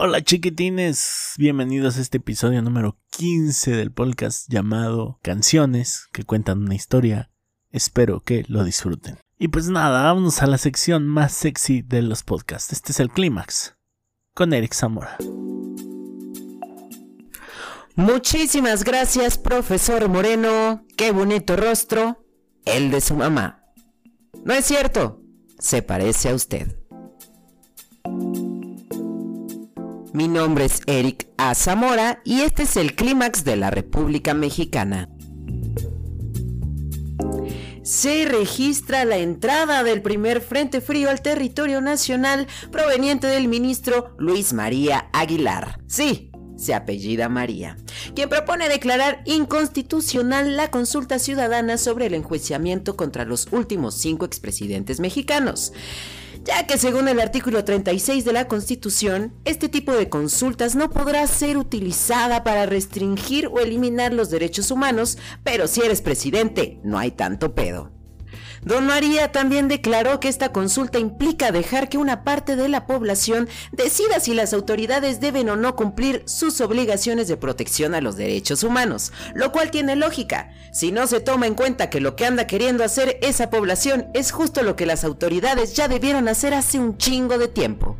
Hola chiquitines, bienvenidos a este episodio número 15 del podcast llamado Canciones que cuentan una historia. Espero que lo disfruten. Y pues nada, vámonos a la sección más sexy de los podcasts. Este es el clímax con Eric Zamora. Muchísimas gracias, profesor Moreno. Qué bonito rostro. El de su mamá. No es cierto. Se parece a usted. Mi nombre es Eric A. Zamora y este es el clímax de la República Mexicana. Se registra la entrada del primer frente frío al territorio nacional proveniente del ministro Luis María Aguilar. Sí, se apellida María, quien propone declarar inconstitucional la consulta ciudadana sobre el enjuiciamiento contra los últimos cinco expresidentes mexicanos ya que según el artículo 36 de la Constitución, este tipo de consultas no podrá ser utilizada para restringir o eliminar los derechos humanos, pero si eres presidente, no hay tanto pedo. Don María también declaró que esta consulta implica dejar que una parte de la población decida si las autoridades deben o no cumplir sus obligaciones de protección a los derechos humanos, lo cual tiene lógica. Si no se toma en cuenta que lo que anda queriendo hacer esa población es justo lo que las autoridades ya debieron hacer hace un chingo de tiempo.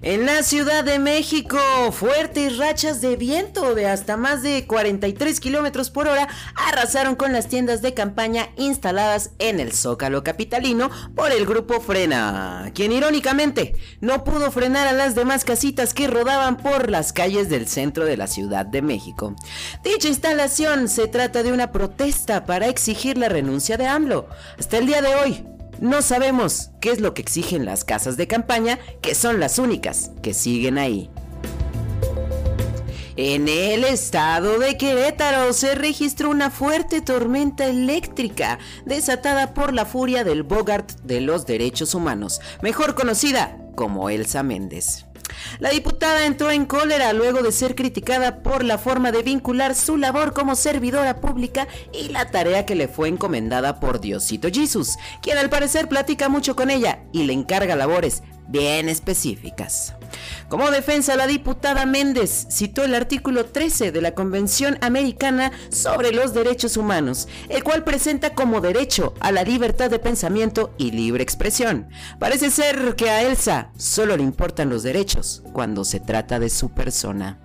En la Ciudad de México, fuertes rachas de viento de hasta más de 43 kilómetros por hora arrasaron con las tiendas de campaña instaladas en el Zócalo Capitalino por el grupo Frena, quien irónicamente no pudo frenar a las demás casitas que rodaban por las calles del centro de la Ciudad de México. Dicha instalación se trata de una protesta para exigir la renuncia de AMLO. Hasta el día de hoy, no sabemos qué es lo que exigen las casas de campaña, que son las únicas que siguen ahí. En el estado de Querétaro se registró una fuerte tormenta eléctrica desatada por la furia del Bogart de los derechos humanos, mejor conocida como Elsa Méndez. La diputada entró en cólera luego de ser criticada por la forma de vincular su labor como servidora pública y la tarea que le fue encomendada por Diosito Jesus, quien al parecer platica mucho con ella y le encarga labores bien específicas. Como defensa, la diputada Méndez citó el artículo 13 de la Convención Americana sobre los Derechos Humanos, el cual presenta como derecho a la libertad de pensamiento y libre expresión. Parece ser que a Elsa solo le importan los derechos cuando se trata de su persona.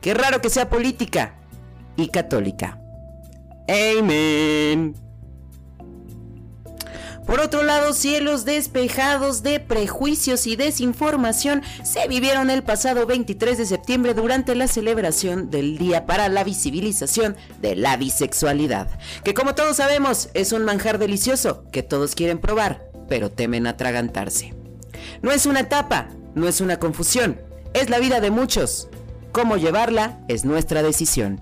Qué raro que sea política y católica. Amén. Por otro lado, cielos despejados de prejuicios y desinformación se vivieron el pasado 23 de septiembre durante la celebración del Día para la Visibilización de la Bisexualidad, que como todos sabemos es un manjar delicioso que todos quieren probar, pero temen atragantarse. No es una etapa, no es una confusión, es la vida de muchos. Cómo llevarla es nuestra decisión.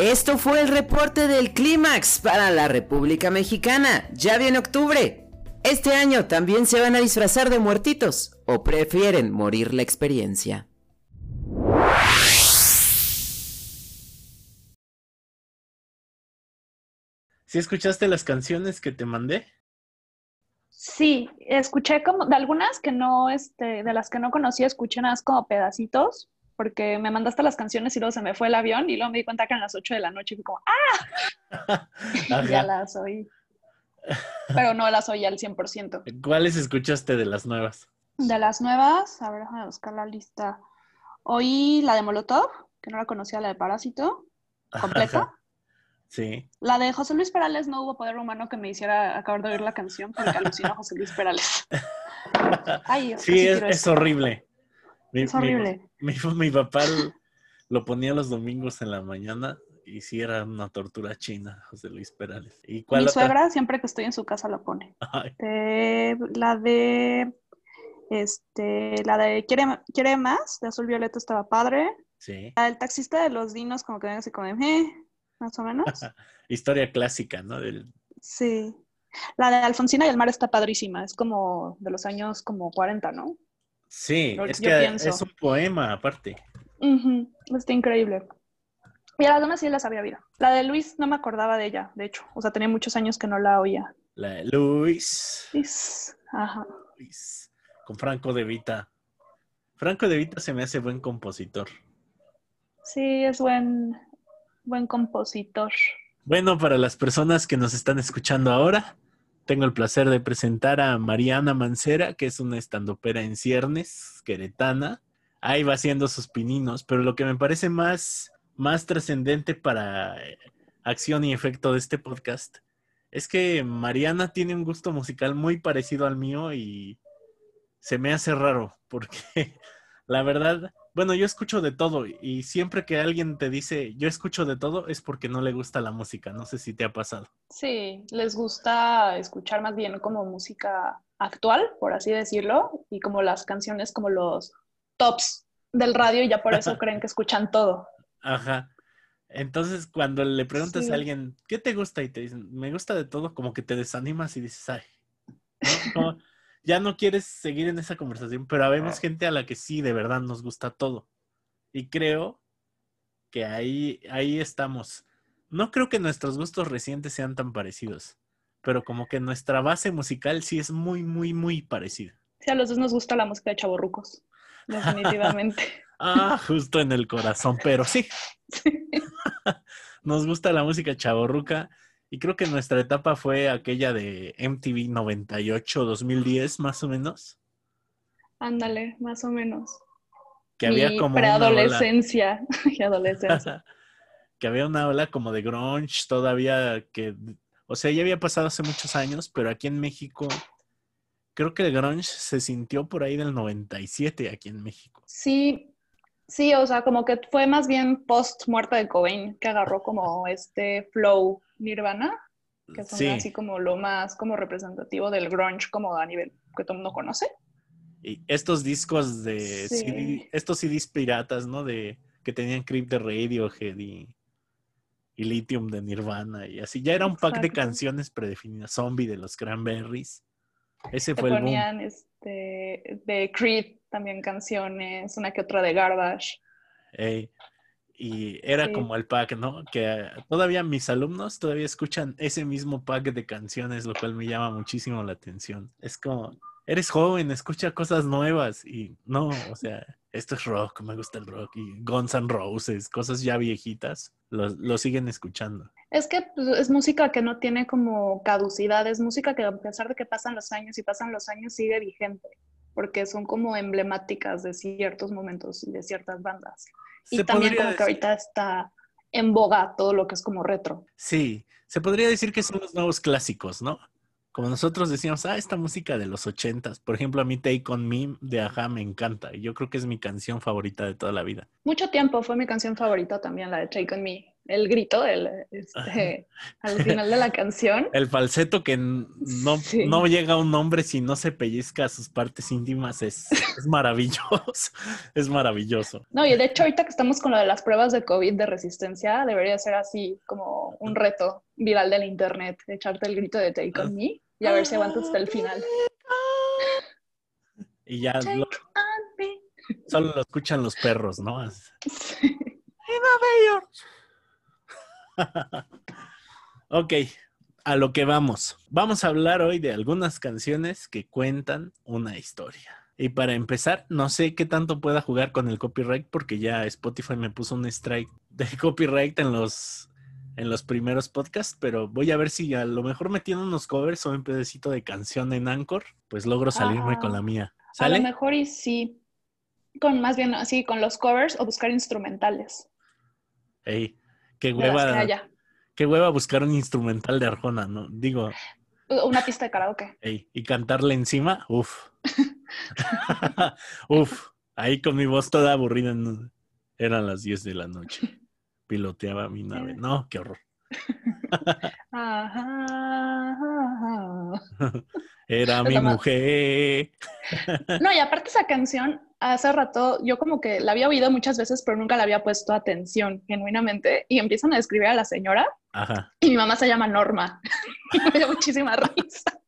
Esto fue el reporte del clímax para la República Mexicana. Ya viene octubre. Este año también se van a disfrazar de muertitos o prefieren morir la experiencia. ¿Sí escuchaste las canciones que te mandé? Sí, escuché como de algunas que no, este, de las que no conocía, escuché nada más como pedacitos, porque me mandaste las canciones y luego se me fue el avión y luego me di cuenta que eran las 8 de la noche y fui como, ¡ah! ya las oí. Pero no las oí al 100%. ¿Cuáles escuchaste de las nuevas? De las nuevas, a ver, déjame buscar la lista. Oí la de Molotov, que no la conocía, la de Parásito, completa. Sí. La de José Luis Perales no hubo poder humano que me hiciera acabar de oír la canción porque alucinó a José Luis Perales. Ay, sí, es, es horrible. Mi, es horrible. Mi, papá lo ponía los domingos en la mañana y sí era una tortura china, José Luis Perales. ¿Y cuál mi suegra siempre que estoy en su casa la pone. la de este, la de Quiere, Quiere más, de Azul Violeta estaba padre. Sí. La del taxista de los dinos, como que ven así como, eh, más o menos. Historia clásica, ¿no? Del... Sí. La de Alfonsina y el mar está padrísima, es como de los años como 40, ¿no? Sí, es que es un poema aparte. Está increíble. Y a las demás sí las había oído. La de Luis no me acordaba de ella, de hecho. O sea, tenía muchos años que no la oía. La de Luis. Luis. Ajá. Luis. con Franco De Vita. Franco De Vita se me hace buen compositor. Sí, es buen, buen compositor. Bueno, para las personas que nos están escuchando ahora, tengo el placer de presentar a Mariana Mancera, que es una estandopera en ciernes, queretana. Ahí va haciendo sus pininos, pero lo que me parece más, más trascendente para eh, acción y efecto de este podcast es que Mariana tiene un gusto musical muy parecido al mío y se me hace raro, porque la verdad, bueno, yo escucho de todo y siempre que alguien te dice yo escucho de todo es porque no le gusta la música. No sé si te ha pasado. Sí, les gusta escuchar más bien como música actual, por así decirlo, y como las canciones como los tops del radio y ya por eso creen que escuchan todo. Ajá. Entonces, cuando le preguntas Sí. a alguien, ¿qué te gusta? Y te dicen, me gusta de todo, como que te desanimas y dices, ay, ¿no? Ya no quieres seguir en esa conversación, pero habemos gente a la que sí, de verdad, nos gusta todo. Y creo que ahí, ahí estamos. No creo que nuestros gustos recientes sean tan parecidos, pero como que nuestra base musical sí es muy, muy, muy parecida. Sí, a los dos nos gusta la música de chavorrucos, definitivamente. Ah, justo en el corazón, pero sí, Sí. nos gusta la música chavorruca y creo que nuestra etapa fue aquella de MTV 98, 2010 más o menos, Ándale, más o menos. que había como preadolescencia y adolescencia. que había una ola como de grunge todavía que, o sea, ya había pasado hace muchos años, pero aquí en México creo que el grunge se sintió por ahí del 97 aquí en México. Sí, sí, o sea, como que fue más bien post muerte de Cobain que agarró como este flow Nirvana, que son Sí, así como lo más como representativo del grunge como a nivel que todo el mundo conoce. y estos discos de Sí. CD, estos CDs piratas, ¿no? De que tenían Creep de Radiohead y, y Lithium de Nirvana y así. Ya era un pack de canciones predefinidas. Zombie de los Cranberries. Ese Te fue el boom. ponían este, de Creed también canciones, una que otra de Garbage. Ey, y era Sí. como el pack, ¿no? Que todavía mis alumnos todavía escuchan ese mismo pack de canciones, lo cual me llama muchísimo la atención. Es como, eres joven, escucha cosas nuevas y no, o sea, esto es rock, me gusta el rock y Guns N' Roses, cosas ya viejitas, lo, lo siguen escuchando. Es que pues, es música que no tiene como caducidad, es música que a pesar de que pasan los años y pasan los años sigue vigente, porque son como emblemáticas de ciertos momentos y de ciertas bandas. Y también como que ahorita está en boga todo lo que es como retro. Sí, se podría decir que son los nuevos clásicos, ¿no? Como nosotros decíamos, ah, esta música de los ochentas. Por ejemplo, a mí Take On Me de Aja me encanta y yo creo que es mi canción favorita de toda la vida. Mucho tiempo fue mi canción favorita también, la de Take On Me. El grito el, este, al final de la canción. El falseto que no, Sí. no llega a un hombre si no se pellizca a sus partes íntimas es, es maravilloso. es maravilloso. No, y de hecho ahorita que estamos con lo de las pruebas de COVID de resistencia, debería ser así como un reto viral del internet, echarte el grito de Take On Me y a ver si aguantas hasta el final. Y ya lo- solo lo escuchan los perros, ¿no? Sí. ok, a lo que vamos. Vamos a hablar hoy de algunas canciones que cuentan una historia. Y para empezar, no sé qué tanto pueda jugar con el copyright porque ya Spotify me puso un strike de copyright en los en los primeros podcasts, pero voy a ver si a lo mejor metiendo unos covers o un pedacito de canción en Anchor, pues logro salirme Ah, con la mía. A lo mejor y sí, con más bien así, con los covers o buscar instrumentales Ey, qué hueva, haya. qué hueva buscar un instrumental de Arjona, ¿no? Digo, Una pista de karaoke. Ey, y cantarle encima, uff. uff, ahí con mi voz toda aburrida. ¿no? Eran las 10 de la noche. Piloteaba mi nave. No, qué horror. Era mi mujer. No, y aparte esa canción, hace rato yo como que la había oído muchas veces, pero nunca le había puesto atención genuinamente. Y empiezan a describir a la señora Ajá. y mi mamá se llama Norma. Y me dio muchísima risa.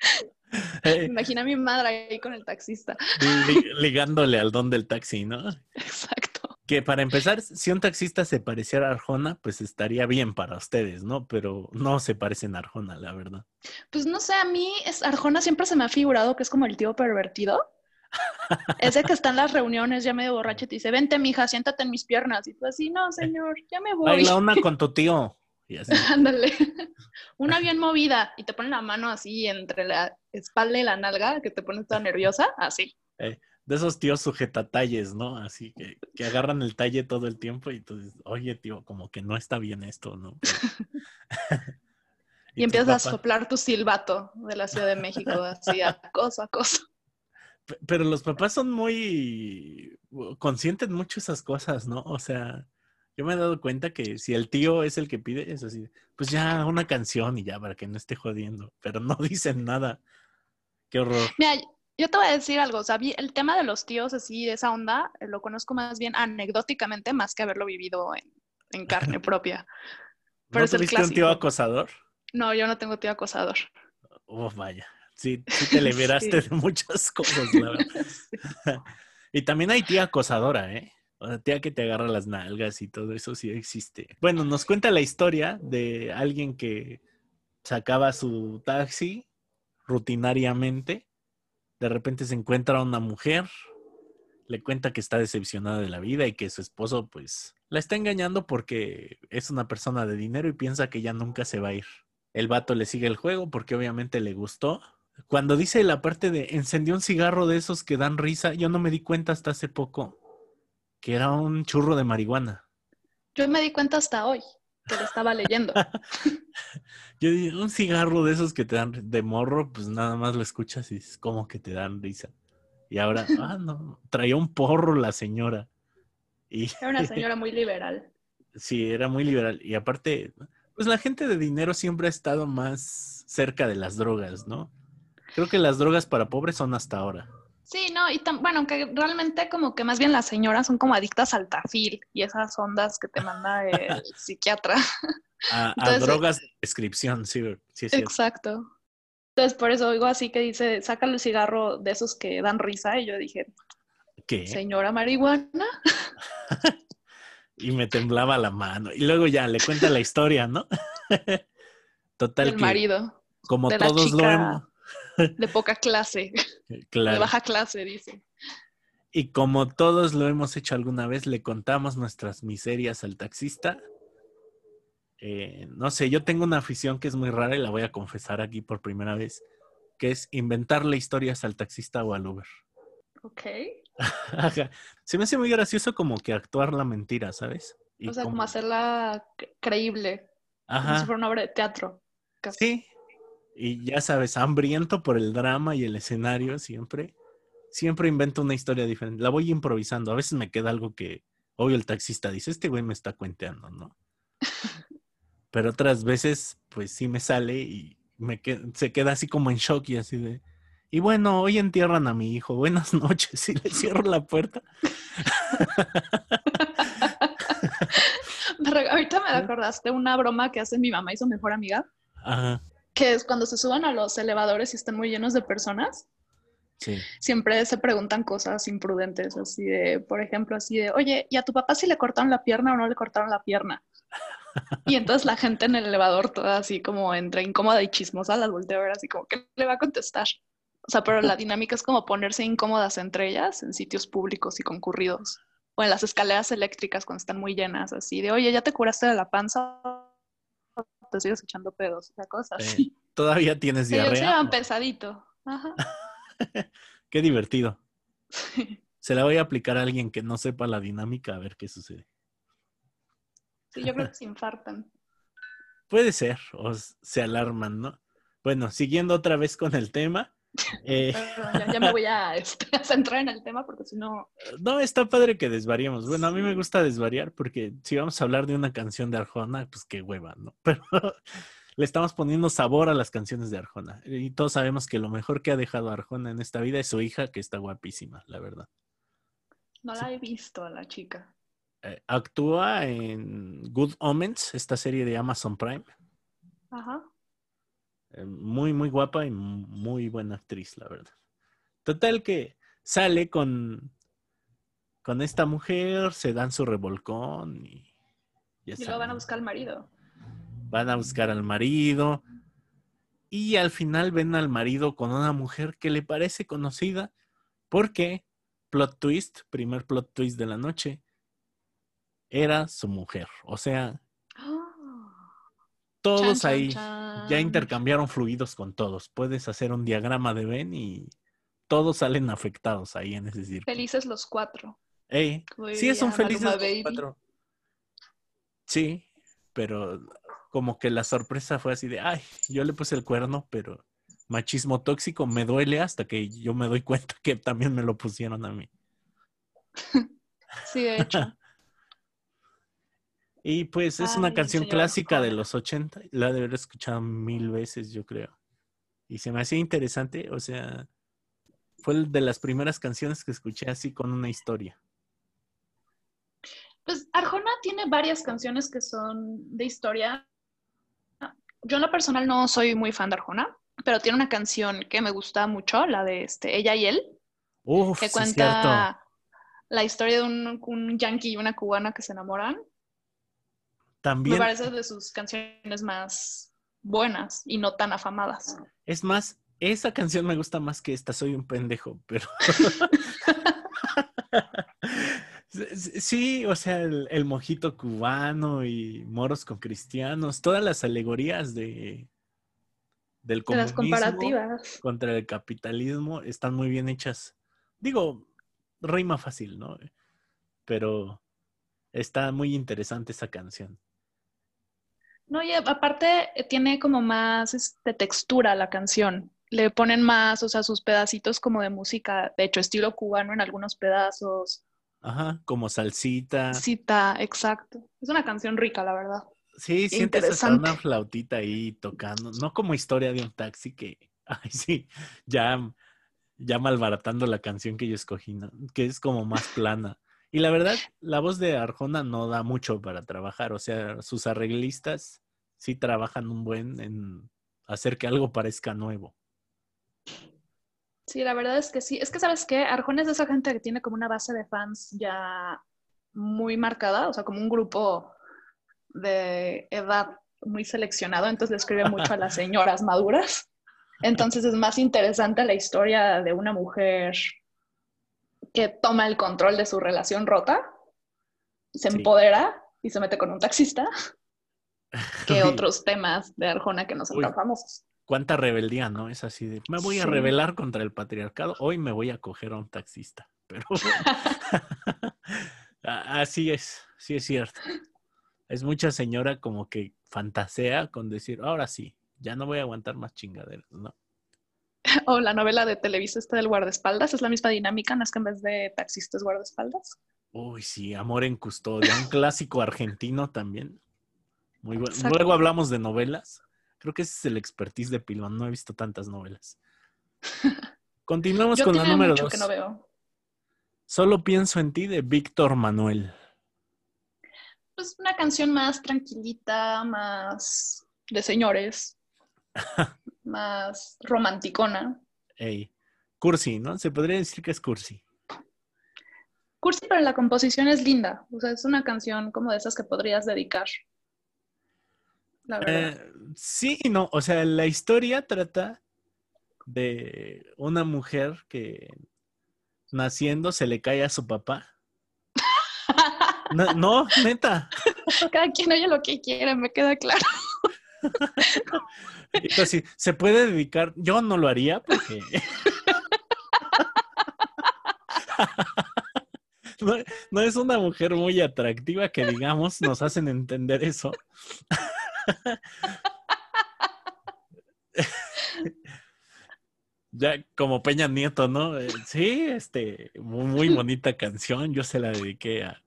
Me imaginé a mi madre ahí con el taxista. li- ligándole al don del taxi, ¿no? Exacto. Que para empezar, si un taxista se pareciera a Arjona, pues estaría bien para ustedes, ¿no? Pero no se parecen a Arjona, la verdad. Pues no sé, a mí es, Arjona siempre se me ha figurado que es como el tío pervertido. Ese que está en las reuniones ya medio borracho y te dice, vente mija, siéntate en mis piernas. Y tú así, no, señor, ya me voy. Baila una con tu tío. Ándale. Una bien movida y te pone la mano así entre la espalda y la nalga, que te pones toda nerviosa, así. Eh, de esos tíos sujetatalles, ¿no? Así que, que agarran el talle todo el tiempo y tú dices, oye, tío, como que no está bien esto, ¿no? Y, empiezas a soplar tu silbato de la Ciudad de México, así, acoso, acoso. Pe- Pero los papás son muy consienten mucho esas cosas, ¿no? O sea, yo me he dado cuenta que si el tío es el que pide, es así, pues ya una canción y ya para que no esté jodiendo, pero no dicen nada. Qué horror. Mira, yo te voy a decir algo, o sea, el tema de los tíos así, esa onda, lo conozco más bien anecdóticamente, más que haberlo vivido en, en carne propia. Pero ¿No es el tuviste un tío acosador? No, yo no tengo tío acosador. Oh, vaya. Sí, sí te liberaste Sí. de muchas cosas, la verdad. Y también hay tía acosadora, ¿eh? O sea, tía que te agarra las nalgas y todo eso sí existe. Bueno, nos cuenta la historia de alguien que sacaba su taxi rutinariamente. De repente se encuentra una mujer, le cuenta que está decepcionada de la vida y que su esposo, pues, la está engañando porque es una persona de dinero y piensa que ya nunca se va a ir. El vato le sigue el juego porque obviamente le gustó. Cuando dice la parte de encendió un cigarro de esos que dan risa, yo no me di cuenta hasta hace poco que era un churro de marihuana. Yo me di cuenta hasta hoy que lo estaba leyendo. Yo dije, un cigarro de esos que te dan de morro, pues nada más lo escuchas y es como que te dan risa. Y ahora, ah, no, traía un porro la señora. Y Era una señora muy liberal. sí, era muy liberal. Y aparte, pues la gente de dinero siempre ha estado más cerca de las drogas, ¿no? Creo que las drogas para pobres son hasta ahora. Sí, no, y tam- bueno, que realmente como que más bien las señoras son como adictas al tafil y esas ondas que te manda el psiquiatra. A, drogas de prescripción, sí, sí cierto. Exacto. Entonces, por eso oigo así que dice, sácale el cigarro de esos que dan risa. Y yo dije, ¿Qué? señora marihuana. Y me temblaba la mano. Y luego ya le cuenta la historia, ¿no? Total del que marido, como de la todos lo hemos, de poca clase, de claro. baja clase, dice. Y como todos lo hemos hecho alguna vez, le contamos nuestras miserias al taxista. Eh, no sé, yo tengo una afición que es muy rara y la voy a confesar aquí por primera vez, que es inventarle historias al taxista o al Uber. Ok. Se me hace muy gracioso como que actuar la mentira, ¿sabes? Y O sea, como como- hacerla cre- creíble, como Ajá. si fuera una obra de teatro. casi. Sí. Y ya sabes, hambriento por el drama y el escenario siempre. Siempre invento una historia diferente. La voy improvisando. A veces me queda algo que, obvio, el taxista dice, este güey me está cuenteando, ¿no? Pero otras veces, pues sí me sale y me que- se queda así como en shock y así de... Y bueno, hoy entierran a mi hijo. Buenas noches. Y le cierro la puerta. Ahorita me acordaste una broma que hace mi mamá y su mejor amiga, Ajá. Que es cuando se suban a los elevadores y están muy llenos de personas, Sí. siempre se preguntan cosas imprudentes, así de, por ejemplo, así de, oye, ¿y a tu papá si le cortaron la pierna o no le cortaron la pierna? Y entonces la gente en el elevador, toda así como entre incómoda y chismosa, las voltea a ver así como, ¿qué le va a contestar? O sea, pero la dinámica es como ponerse incómodas entre ellas en sitios públicos y concurridos. O en las escaleras eléctricas cuando están muy llenas, así de, oye, ¿ya te curaste de la panza? ¿O Te sigues echando pedos, Eh, así. ¿Todavía tienes Sí, ellos se diarrea? llevan pesadito. Ajá. Qué divertido. Se la voy a aplicar a alguien que no sepa la dinámica a ver qué sucede. Sí, yo creo que se infartan. Puede ser, o se alarman, ¿no? Bueno, siguiendo otra vez con el tema. Eh, Perdón, ya, ya me voy a, este, a centrar en el tema porque si no, no, está padre que desvariemos. Bueno, a mí me gusta desvariar porque si vamos a hablar de una canción de Arjona, pues qué hueva, ¿no? Pero le estamos poniendo sabor a las canciones de Arjona. Y todos sabemos que lo mejor que ha dejado Arjona en esta vida es su hija, que está guapísima, la verdad. no la he visto a la chica. Eh, actúa en Good Omens, esta serie de Amazon Prime. Ajá. Eh, Muy, muy guapa y muy buena actriz, la verdad. Total que sale con, con esta mujer, se dan su revolcón y ya Y luego van a buscar al marido. Van a buscar al marido y al final ven al marido con una mujer que le parece conocida porque, plot twist, primer plot twist de la noche, era su mujer. O sea, todos Chan, ahí chan. ya intercambiaron fluidos con todos. Puedes hacer un diagrama de Venn y todos salen afectados ahí en ese círculo. Felices los cuatro. Ey, Como sí, son felices Maluma los Baby. cuatro. Sí, pero como que la sorpresa fue así de, ay, yo le puse el cuerno, pero machismo tóxico me duele hasta que yo me doy cuenta que también me lo pusieron a mí. Sí, de hecho. Y pues es Ay, una canción señor clásica de los 80, la de haber escuchado mil veces, yo creo. Y se me hacía interesante, o sea, fue de las primeras canciones que escuché así con una historia. Pues Arjona tiene varias canciones que son de historia. Yo en lo personal no soy muy fan de Arjona, pero tiene una canción que me gusta mucho, la de este, Ella y él, Uf, que cuenta la historia de un, un yankee y una cubana que se enamoran. También, Me parece de sus canciones más buenas y no tan afamadas. es más, esa canción me gusta más que esta, soy un pendejo, pero... Sí, o sea, el, el mojito cubano y moros con cristianos, todas las alegorías de del las comunismo comparativas. contra el capitalismo están muy bien hechas. Digo, rima fácil, ¿no? Pero está muy interesante esa canción. No, y aparte eh, tiene como más este, textura la canción. Le ponen más, o sea, sus pedacitos como de música, de hecho, estilo cubano en algunos pedazos. Ajá, como salsita. Cita, exacto. Es una canción rica, la verdad. Sí, sientes hasta una flautita ahí tocando, no como historia de un taxi que, ay, sí, ya, ya malbaratando la canción que yo escogí, ¿no? que es como más plana. Y la verdad, la voz de Arjona no da mucho para trabajar, o sea, sus arreglistas sí trabajan un buen en hacer que algo parezca nuevo. Sí, la verdad es que sí. Es que, ¿sabes qué? Arjona es de esa gente que tiene como una base de fans ya muy marcada, o sea, como un grupo de edad muy seleccionado, entonces le escribe mucho a las señoras maduras. Entonces es más interesante la historia de una mujer que toma el control de su relación rota, se Sí. empodera y se mete con un taxista, que otros temas de Arjona que no son Uy. tan famosos. Cuánta rebeldía, ¿no? Es así de, me voy a rebelar contra el patriarcado, hoy me voy a coger a un taxista. Pero así es, sí es cierto. Es mucha señora como que fantasea con decir, ahora sí, ya no voy a aguantar más chingaderas, ¿no? O la novela de Televisa esta del guardaespaldas, es la misma dinámica, no es que en vez de taxistas guardaespaldas. Uy, sí, Amor en Custodia, un clásico argentino también. Muy bueno. Exacto. Luego hablamos de novelas. Creo que ese es el expertise de Pilón, no he visto tantas novelas. Continuamos Yo con la número mucho dos. que no veo. Solo pienso en ti de Víctor Manuel. Pues una canción más tranquilita, más de señores, más romanticona. Ey, cursi, ¿no? Se podría decir que es cursi. Cursi, pero la composición es linda. O sea, es una canción como de esas que podrías dedicar. La verdad. Eh, sí y no, o sea, la historia trata de una mujer que naciendo se le cae a su papá. No, no, neta. Cada quien oye lo que quiere, me queda claro. Entonces, se puede dedicar, yo no lo haría porque... No, no es una mujer muy atractiva que digamos nos hacen entender eso. Ya como Peña Nieto, ¿no? Eh, Sí, este, muy, bonita canción, yo se la dediqué a,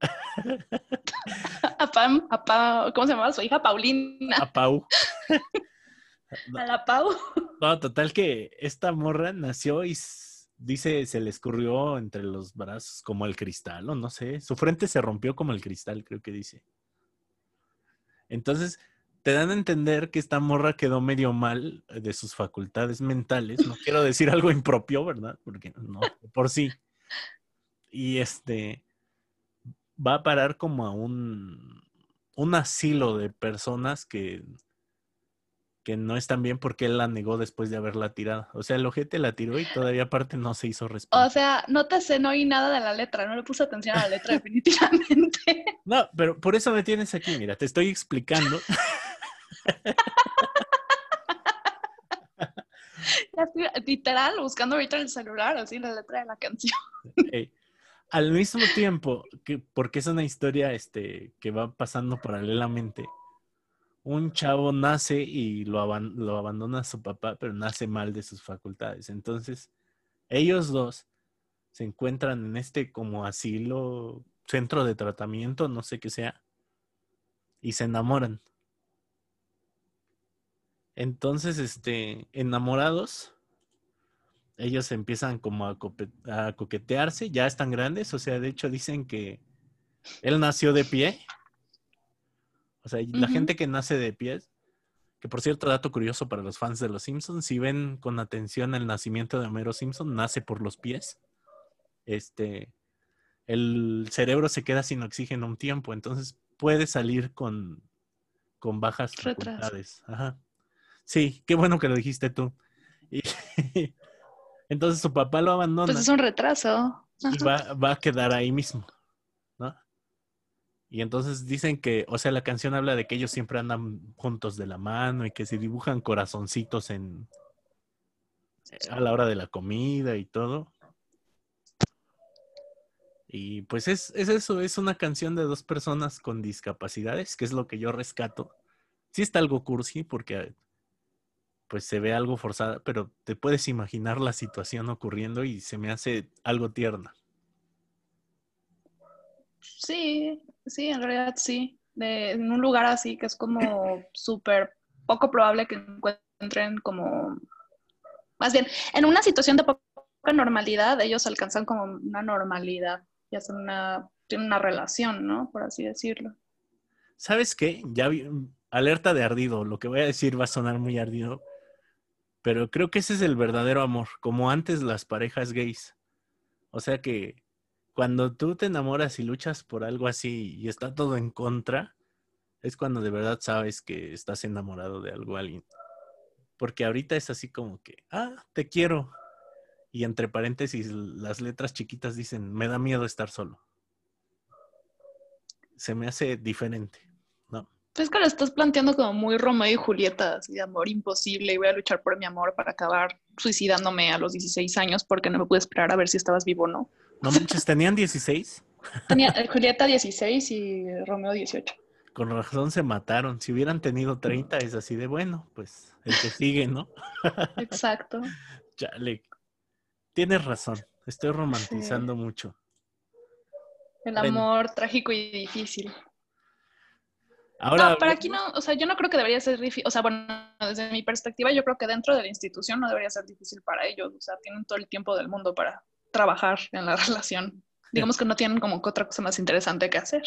A Pam, a Pam, ¿cómo se llamaba su hija? Paulina. a Pau. A la Pau. No, total que esta morra nació y dice se le escurrió entre los brazos como el cristal, o no sé, su frente se rompió como el cristal, creo que dice. Entonces, te dan a entender que esta morra quedó medio mal eh, de sus facultades mentales. No quiero decir algo impropio, ¿verdad? Porque no, por sí. Y este, va a parar como a un, un asilo de personas que, que no están bien porque él la negó después de haberla tirado. O sea, el ojete la tiró y todavía aparte no se hizo respeto. O sea, no te sé, no oí nada de la letra, no le puse atención a la letra definitivamente. No, pero por eso me tienes aquí, mira, te estoy explicando. Literal buscando ahorita el celular, así la letra de la canción. Al mismo tiempo, que, porque es una historia este, que va pasando paralelamente, un chavo nace y lo, aban- lo abandona su papá, pero nace mal de sus facultades. Entonces, ellos dos se encuentran en este como asilo, centro de tratamiento, no sé qué sea, y se enamoran. Entonces, este, enamorados, ellos empiezan como a, coquetearse, ya están grandes, o sea, de hecho dicen que él nació de pie. O sea, la gente que nace de pies, que por cierto, dato curioso para los fans de los Simpsons, si ven con atención el nacimiento de Homero Simpson, nace por los pies. Este, el cerebro se queda sin oxígeno un tiempo, entonces puede salir con, con bajas Retraso. facultades. Ajá. Sí, qué bueno que lo dijiste tú. Y entonces su papá lo abandona Pues es un retraso. y va, va a quedar ahí mismo, ¿no? Y entonces dicen que, o sea, la canción habla de que ellos siempre andan juntos de la mano y que se dibujan corazoncitos en a la hora de la comida y todo. Y pues es, es eso, es una canción de dos personas con discapacidades, que es lo que yo rescato. Sí está algo cursi porque pues se ve algo forzada, pero te puedes imaginar la situación ocurriendo y se me hace algo tierna. Sí, sí, en realidad sí. De, en un lugar así que es como súper poco probable que encuentren como, más bien, en una situación de poca normalidad, ellos alcanzan como una normalidad y hacen una, tienen una relación, ¿no? Por así decirlo. ¿Sabes qué? Ya vi, alerta de ardido, lo que voy a decir va a sonar muy ardido, pero creo que ese es el verdadero amor, como antes las parejas gays. O sea que cuando tú te enamoras y luchas por algo así y está todo en contra, es cuando de verdad sabes que estás enamorado de algo alguien. Porque ahorita es así como que, ah, te quiero. Y entre paréntesis, las letras chiquitas dicen, me da miedo estar solo. Se me hace diferente. Pues que lo estás planteando como muy Romeo y Julieta, así de amor imposible y voy a luchar por mi amor para acabar suicidándome a los 16 años porque no me pude esperar a ver si estabas vivo o no. No manches, tenían 16. Tenía eh, Julieta 16 y Romeo 18. Con razón se mataron. Si hubieran tenido 30, es así de bueno, pues el que sigue, ¿no? Exacto. Chale. Tienes razón. Estoy romantizando mucho. El Bueno. amor trágico y difícil. Ahora, no, para aquí no, o sea, yo no creo que debería ser difícil, o sea, bueno, desde mi perspectiva, yo creo que dentro de la institución no debería ser difícil para ellos, o sea, tienen todo el tiempo del mundo para trabajar en la relación. Digamos que no tienen como que otra cosa más interesante que hacer.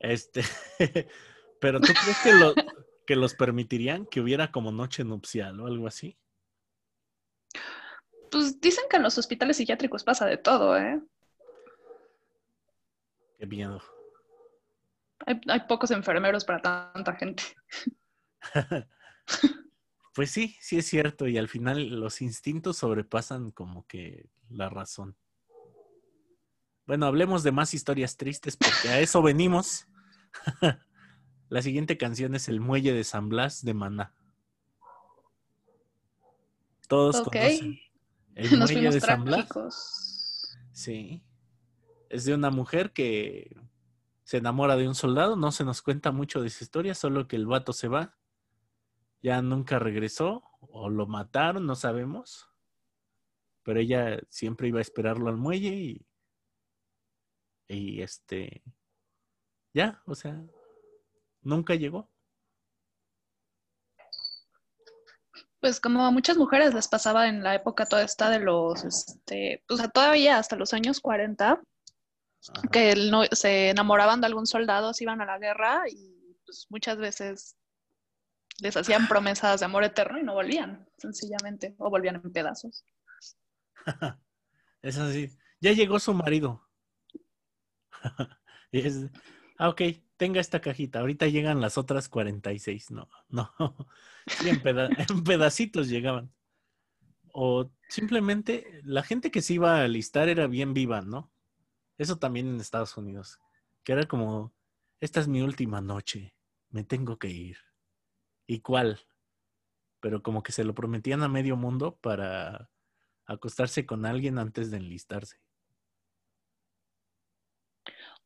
este, pero ¿tú crees que, lo- que los permitirían que hubiera como noche nupcial o algo así? Pues dicen que en los hospitales psiquiátricos pasa de todo, ¿eh? Qué miedo. Hay, hay pocos enfermeros para tanta gente. Pues sí, sí es cierto. Y al final los instintos sobrepasan como que la razón. Bueno, hablemos de más historias tristes porque a eso venimos. La siguiente canción es El Muelle de San Blas de Maná. Todos conocen El Nos Muelle de San Blas. Sí. Es de una mujer que se enamora de un soldado. No se nos cuenta mucho de su historia, solo que el vato se va. Ya nunca regresó o lo mataron, no sabemos. Pero ella siempre iba a esperarlo al muelle y. Y este. Ya, o sea. Nunca llegó. Pues como a muchas mujeres les pasaba en la época toda esta de los, este, sea, todavía hasta los años 40, Ajá. que no- se enamoraban de algún soldado, se iban a la guerra y pues muchas veces les hacían promesas de amor eterno y no volvían, sencillamente, o volvían en pedazos. Es así. Ya llegó su marido. Es, ah, ok, tenga esta cajita. Ahorita llegan las otras 46. No, no. Sí, en, peda- en pedacitos llegaban. O simplemente la gente que se iba a alistar era bien viva, ¿no? Eso también en Estados Unidos. Que era como, esta es mi última noche, me tengo que ir. ¿Y cuál? Pero como que se lo prometían a medio mundo para acostarse con alguien antes de enlistarse.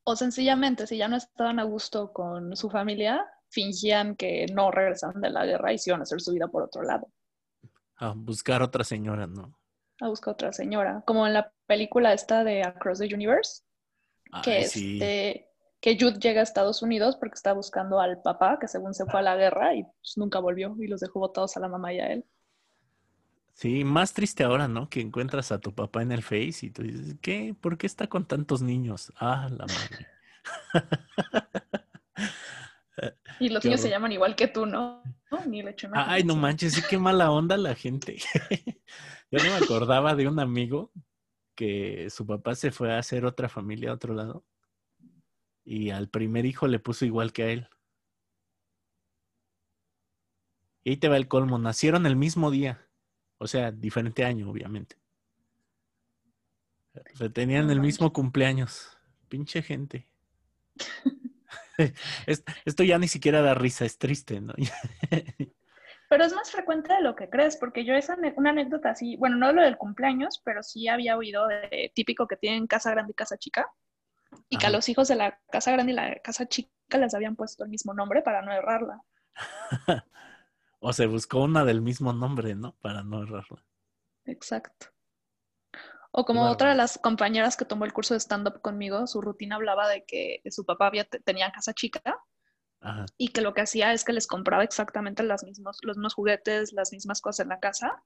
O sencillamente, si ya no estaban a gusto con su familia, fingían que no regresaban de la guerra y se iban a hacer su vida por otro lado, A buscar otra señora, ¿no? A buscar otra señora. Como en la película esta de Across the Universe, que, sí. este, que Jude llega a Estados Unidos porque está buscando al papá, que según se fue a la guerra y pues, nunca volvió y los dejó botados a la mamá y a él. Sí, más triste ahora, ¿no? Que encuentras a tu papá en el Face y tú dices, ¿qué? ¿Por qué está con tantos niños? Ah, la madre. Y los Qué niños se llaman igual que tú, ¿no? ¿No? Ni le Ay, no manches, sí, qué mala onda la gente. Yo no me acordaba de un amigo que su papá se fue a hacer otra familia a otro lado y al primer hijo le puso igual que a él. Y ahí te va el colmo, nacieron el mismo día, o sea, diferente año, obviamente. O sea, tenían el mismo cumpleaños. Pinche gente. Es- Esto ya ni siquiera da risa, es triste, ¿no? Pero es más frecuente de lo que crees, porque yo esa ane- una anécdota así, bueno, no lo del cumpleaños, pero sí había oído de típico que tienen casa grande y casa chica, y que a los hijos de la casa grande y la casa chica les habían puesto el mismo nombre para no errarla. O se buscó una del mismo nombre, ¿no? Para no errarla. Exacto. O como otra de las compañeras que tomó el curso de stand-up conmigo, su rutina hablaba de que su papá había, tenía casa chica Ajá. y que lo que hacía es que les compraba exactamente las mismos, los mismos juguetes, las mismas cosas en la casa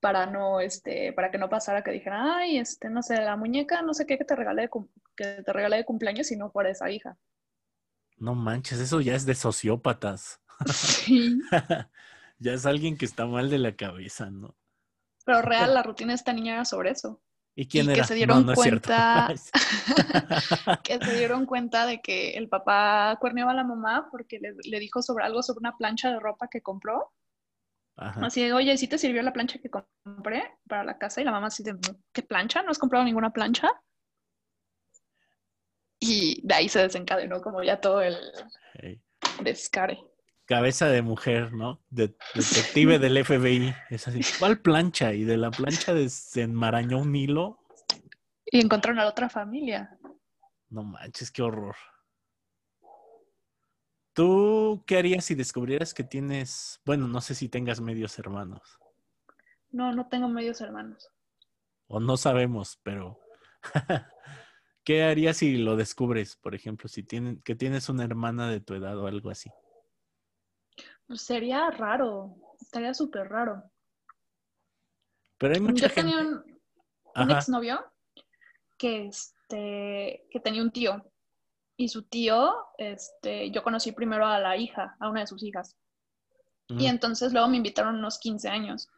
para no, este, para que no pasara que dijeran, ay, este, no sé, la muñeca, no sé qué que te regalé de, que te regalé de cumpleaños y no fuera esa hija. No manches, eso ya es de sociópatas. Sí. ya es alguien que está mal de la cabeza, ¿no? Pero real, la rutina de esta niña era sobre eso. ¿Y quién que era? se dieron no, no cuenta- que se dieron cuenta de que el papá cuerneaba a la mamá porque le, le dijo sobre algo sobre una plancha de ropa que compró. Ajá. Así de, oye, ¿sí te sirvió la plancha que compré para la casa? Y la mamá así de, ¿qué plancha? ¿No has comprado ninguna plancha? Y de ahí se desencadenó como ya todo el Ey. descare. Cabeza de mujer, ¿no? De- detective del FBI. Es así. ¿Cuál plancha? Y de la plancha desenmarañó un hilo. Y encontraron a la otra familia. No manches, qué horror. ¿Tú qué harías si descubrieras que tienes, bueno, no sé si tengas medios hermanos, No, no tengo medios hermanos. o no sabemos, pero ¿qué harías si lo descubres, por ejemplo, si tienen, que tienes una hermana de tu edad o algo así? Pues sería raro, estaría súper raro. Pero hay mucha Yo tenía un, exnovio que, este, que tenía un tío. Y su tío, este, yo conocí primero a la hija, a una de sus hijas. Y entonces luego me invitaron unos 15 años,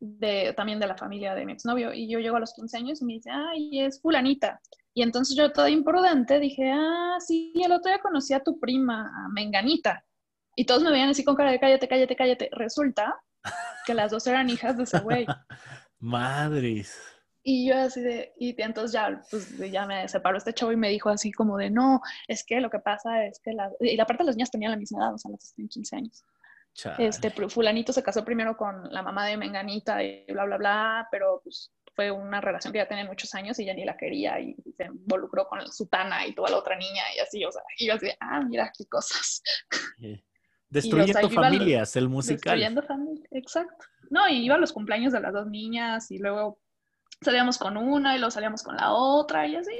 de, también de la familia de mi exnovio. Y yo llego a los 15 años y me dice, ay, es fulanita. Y entonces yo toda imprudente dije, ah, sí, el otro día conocí a tu prima, a Menganita. Y todos me veían así con cara de cállate, cállate, cállate. Resulta que las dos eran hijas de ese güey. Madres. Y yo así de, y entonces ya, pues ya me separó este chavo y me dijo así como de, no, es que lo que pasa es que la, y la parte de las niñas tenían la misma edad, o sea, las dos tenían 15 años. Chale. Este, fulanito se casó primero con la mamá de Menganita y bla, bla, bla, pero pues fue una relación que ya tenía muchos años y ya ni la quería y se involucró con su tana y tuvo a la otra niña y así, o sea, y yo así, de, ah, mira qué cosas. Eh, Destruyendo familias, el musical. Destruyendo familia, exacto. No, y iba a los cumpleaños de las dos niñas y luego salíamos con una y luego salíamos con la otra y así.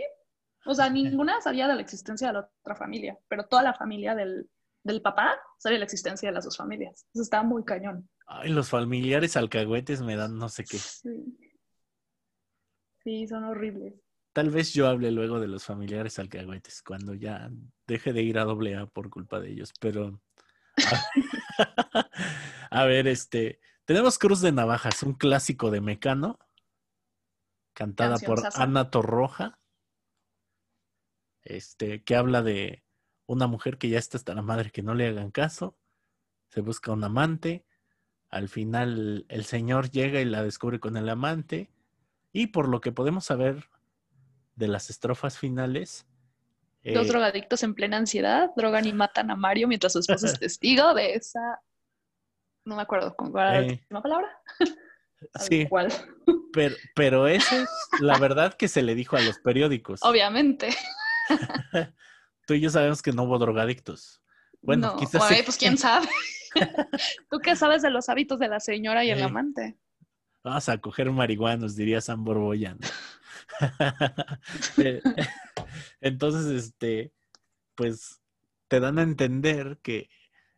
O sea, ninguna sabía de la existencia de la otra familia, pero toda la familia del, del papá sabía de la existencia de las dos familias. Eso estaba muy cañón. Ay, los familiares alcahuetes me dan no sé qué. Sí. Sí, son horribles. Tal vez yo hable luego de los familiares alcahuetes cuando ya deje de ir a doble A por culpa de ellos, pero a ver, este, tenemos Cruz de Navajas, un clásico de Mecano, cantada por. Ana Torroja. este, que habla de una mujer que ya está hasta la madre que no le hagan caso, se busca un amante, al final el señor llega y la descubre con el amante, y por lo que podemos saber de las estrofas finales, Dos eh, drogadictos en plena ansiedad drogan y matan a Mario mientras su esposa es testigo de esa. No me acuerdo con cuál era la Eh, última palabra. Sí, pero, pero esa es la verdad que se le dijo a los periódicos. Obviamente. Tú y yo sabemos que no hubo drogadictos. Bueno, no. quizás sí. pues quién sabe. ¿Tú qué sabes de los hábitos de la señora y el Eh. amante? Vamos a coger marihuanos, diría San Borbollano. Eh, Entonces, este, pues te dan a entender que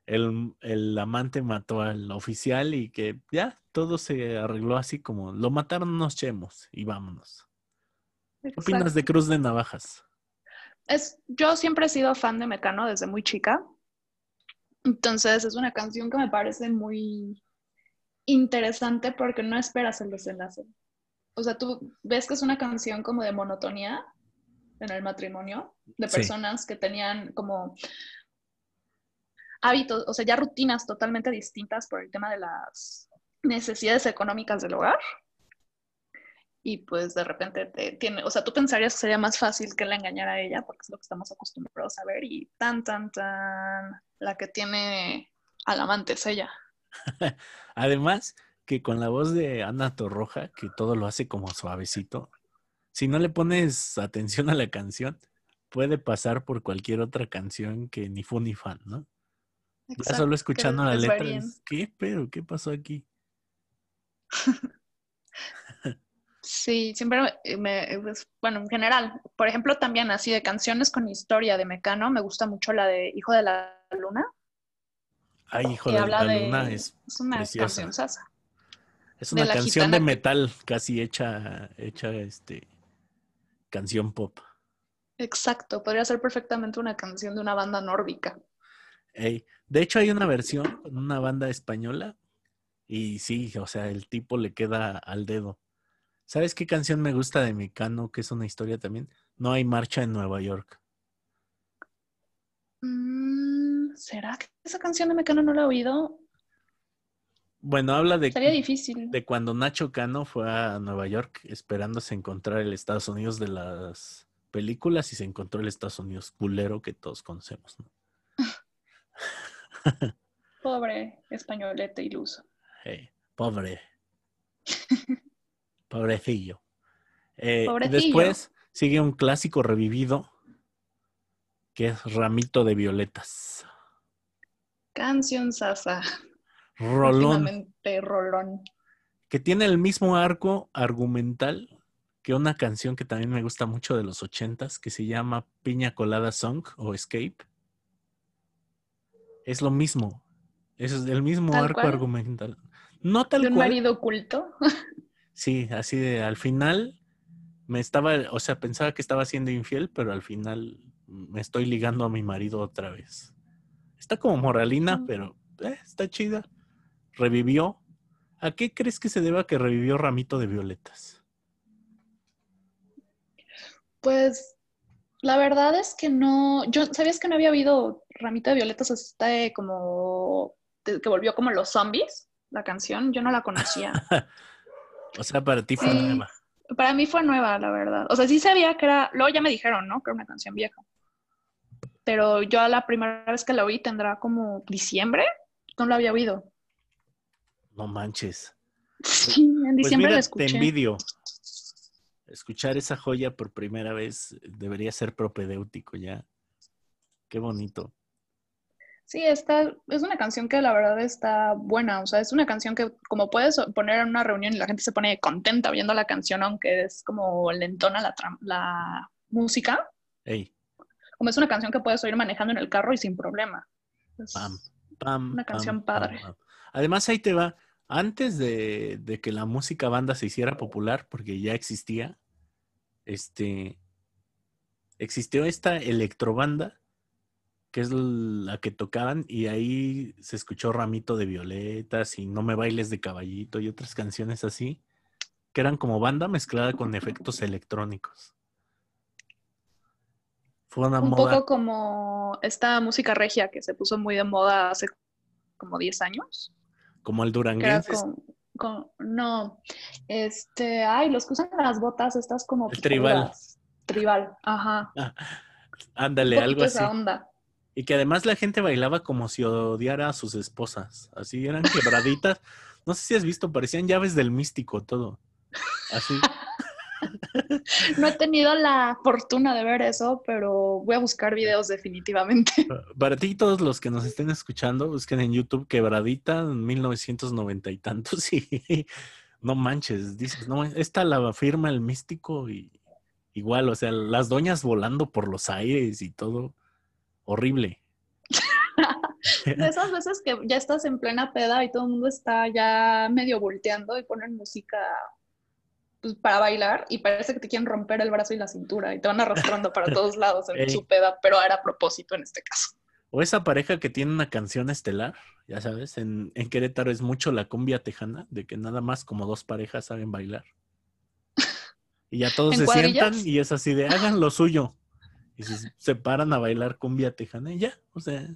el, el amante mató al oficial y que ya todo se arregló así como lo mataron unos chemos y vámonos. ¿Qué opinas de Cruz de Navajas? Es, yo siempre he sido fan de Mecano desde muy chica. Entonces es una canción que me parece muy interesante porque no esperas el desenlace. O sea, tú ves que es una canción como de monotonía en el matrimonio, de Sí. personas que tenían como hábitos, o sea, ya rutinas totalmente distintas por el tema de las necesidades económicas del hogar. Y pues de repente te tiene, o sea, tú pensarías que sería más fácil que la engañara a ella, porque es lo que estamos acostumbrados a ver, y tan, tan, tan, la que tiene al amante es ella. Además, que con la voz de Ana Torroja, que todo lo hace como suavecito, si no le pones atención a la canción, puede pasar por cualquier otra canción que ni fu ni fan, ¿no? Ya Exacto, solo escuchando la letra, es, ¿qué? ¿Pero qué pasó aquí? Sí, siempre me, pues, bueno, en general, por ejemplo, también así de canciones con historia de Mecano, me gusta mucho la de Hijo de la Luna, Ay, hijo de la de, luna, es, es una preciosa. canción sasa. Es una canción gitana de metal, casi hecha, hecha, este, canción pop. Exacto, podría ser perfectamente una canción de una banda nórdica. Ey, De hecho, hay una versión con una banda española y sí, o sea, el tipo le queda al dedo. ¿Sabes qué canción me gusta de Mecano, que es una historia también? No hay marcha en Nueva York. Mm, ¿será que esa canción de Mecano no la he oído? Bueno, habla de, Sería difícil. de cuando Nacho Cano fue a Nueva York esperándose encontrar el Estados Unidos de las películas y se encontró el Estados Unidos culero que todos conocemos, ¿no? Pobre españolete iluso. Hey, pobre. Pobrecillo. Eh, y Pobrecillo. después sigue un clásico revivido que es Ramito de Violetas. Canción sasa. Rolón, rolón. que tiene el mismo arco argumental que una canción que también me gusta mucho de los ochentas, que se llama Piña Colada Song o Escape. Es lo mismo. Es el mismo ¿Tal arco cual? argumental. No tal De un cual. marido oculto. Sí, así de al final me estaba, o sea, pensaba que estaba siendo infiel, pero al final me estoy ligando a mi marido otra vez. Está como moralina, Mm. pero eh, está chida. Revivió. ¿A qué crees que se deba que revivió Ramito de Violetas? Pues la verdad es que no, yo, ¿sabías que no había habido Ramita de Violetas hasta de como, de- que volvió como los zombies, la canción? Yo no la conocía. O sea, para ti fue Sí. nueva. Para mí fue nueva, la verdad. O sea, sí sabía que era, luego ya me dijeron, ¿no? Que era una canción vieja. Pero yo la primera vez que la oí tendrá como diciembre, no la había oído. No manches. Sí, en Pues diciembre mira, la te envidio. Escuchar esa joya por primera vez debería ser propedéutico ya. Qué bonito. Sí, está, es una canción que la verdad está buena, o sea, es una canción que como puedes poner en una reunión y la gente se pone contenta viendo la canción, aunque es como lentona la, la música, Ey, como es una canción que puedes oír manejando en el carro y sin problema. Es- pam, pam. Una canción pam, padre. pam. Además, ahí te va. Antes de, de que la música banda se hiciera popular, porque ya existía, este, existió esta electrobanda, que es la que tocaban, y ahí se escuchó Ramito de Violetas y No me bailes de caballito y otras canciones así, que eran como banda mezclada con efectos electrónicos. Fue una Un moda. poco como esta música regia que se puso muy de moda hace como 10 años. Como el duranguense. con, con- no, este, ay, los que usan las botas, estas como El tribal. Tribal, ajá. Ándale, Un algo así. esa onda. Y que además la gente bailaba como si odiara a sus esposas. Así eran quebraditas. No sé si has visto, parecían llaves del místico todo. Así. No he tenido la fortuna de ver eso, pero voy a buscar videos definitivamente. Para ti y todos los que nos estén escuchando, busquen en YouTube Quebradita en 1990 y tantos y no manches, dices, no, esta la firma el místico y igual, o sea, las doñas volando por los aires y todo, horrible. De esas veces que ya estás en plena peda y todo el mundo está ya medio volteando y ponen música pues, para bailar y parece que te quieren romper el brazo y la cintura y te van arrastrando para todos lados en Ey. su peda, pero era a propósito en este caso. O esa pareja que tiene una canción estelar, ya sabes, en, en Querétaro es mucho la cumbia tejana, de que nada más como dos parejas saben bailar. Y ya todos ¿En se sientan y es así de hagan lo suyo. Y se, se paran a bailar cumbia tejana y ya, o sea,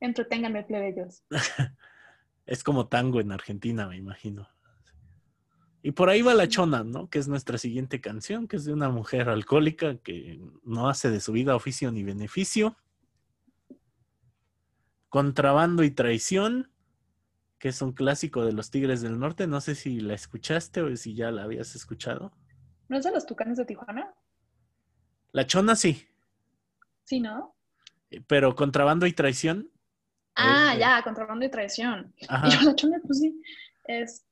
Entreténganme, plebeyos. es como tango en Argentina, me imagino. Y por ahí va La Chona, ¿no? Que es nuestra siguiente canción, que es de una mujer alcohólica que no hace de su vida oficio ni beneficio. Contrabando y traición, que es un clásico de los Tigres del Norte. No sé si la escuchaste o si ya la habías escuchado. ¿No es de los tucanes de Tijuana? La Chona sí, Sí, ¿no? pero Contrabando y traición. Ah, Eh, ya, contrabando y traición. Ajá. Y yo la chona, pues sí.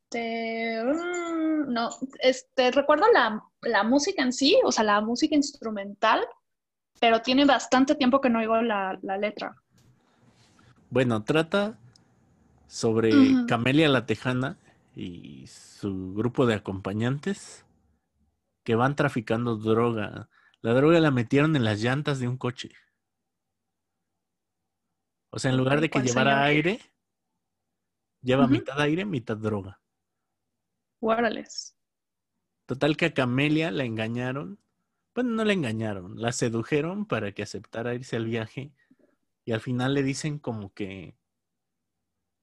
Este, mm, no, este, recuerdo la, la música en sí, o sea, la música instrumental, pero tiene bastante tiempo que no oigo la, la letra. Bueno, trata sobre. Camelia la Tejana y su grupo de acompañantes que van traficando droga. La droga la metieron en las llantas de un coche. O sea, en lugar de que ¿cuál llevara aire, lleva mitad aire, mitad droga. Guárales. Total que a Camelia la engañaron. Bueno, no la engañaron, la sedujeron para que aceptara irse al viaje. Y al final le dicen como que,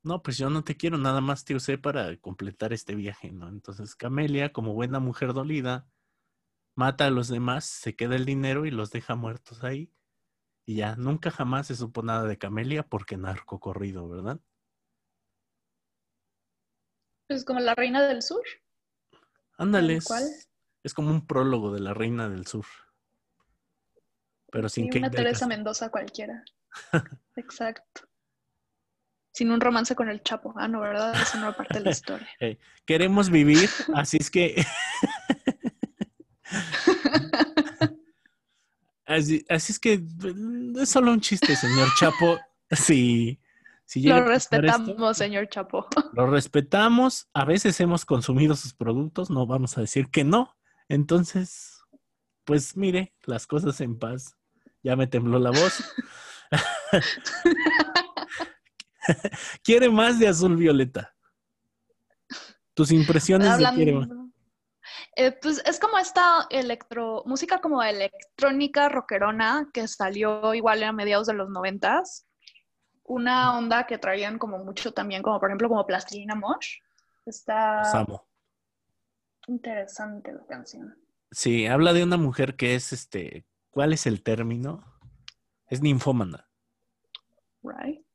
no, pues yo no te quiero, nada más te usé para completar este viaje, ¿no? Entonces Camelia, como buena mujer dolida, mata a los demás, se queda el dinero y los deja muertos ahí. Y ya, nunca jamás se supo nada de Camelia porque narco corrido, ¿verdad? Pues como la reina del sur. Ándale, cual. es, como un prólogo de la Reina del Sur. Pero sin Sí, Kate una Teresa. Mendoza cualquiera. Exacto. Sin un romance con el Chapo. Ah, no, ¿verdad? Eso no parte de la historia. Queremos vivir, así es que. así, así es que mm, es solo un chiste, señor Chapo. Si, si Lo esto, respetamos, señor Chapo. lo respetamos. A veces hemos consumido sus productos, no vamos a decir que no. Entonces, pues mire, las cosas en paz. Ya me tembló la voz. Quiere más de azul violeta. Tus impresiones de quiere más. Eh, pues es como esta electro, música como electrónica rockerona que salió igual a mediados de los noventas. Una onda que traían como mucho también, como por ejemplo como Plastilina Mosh. Está amo. interesante la canción. Sí, habla de una mujer que es este. ¿Cuál es el término? Es ninfómana. Right.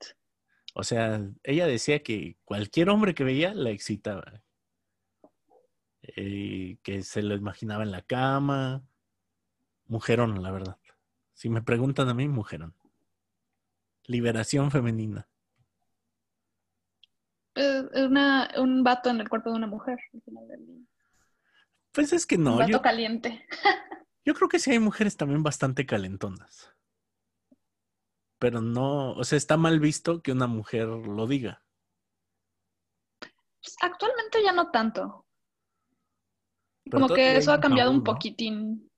O sea, ella decía que cualquier hombre que veía la excitaba. Eh, que se lo imaginaba en la cama. Mujerón, la verdad. Si me preguntan a mí, mujerón. Liberación femenina. Es una, un vato en el cuerpo de una mujer. Pues es que un no, vato yo, caliente. yo creo que sí hay mujeres también bastante calentonas. Pero no, o sea, está mal visto que una mujer lo diga. Pues, actualmente ya no tanto. Pero Como que eso ha un cambiado un ¿no? poquitín.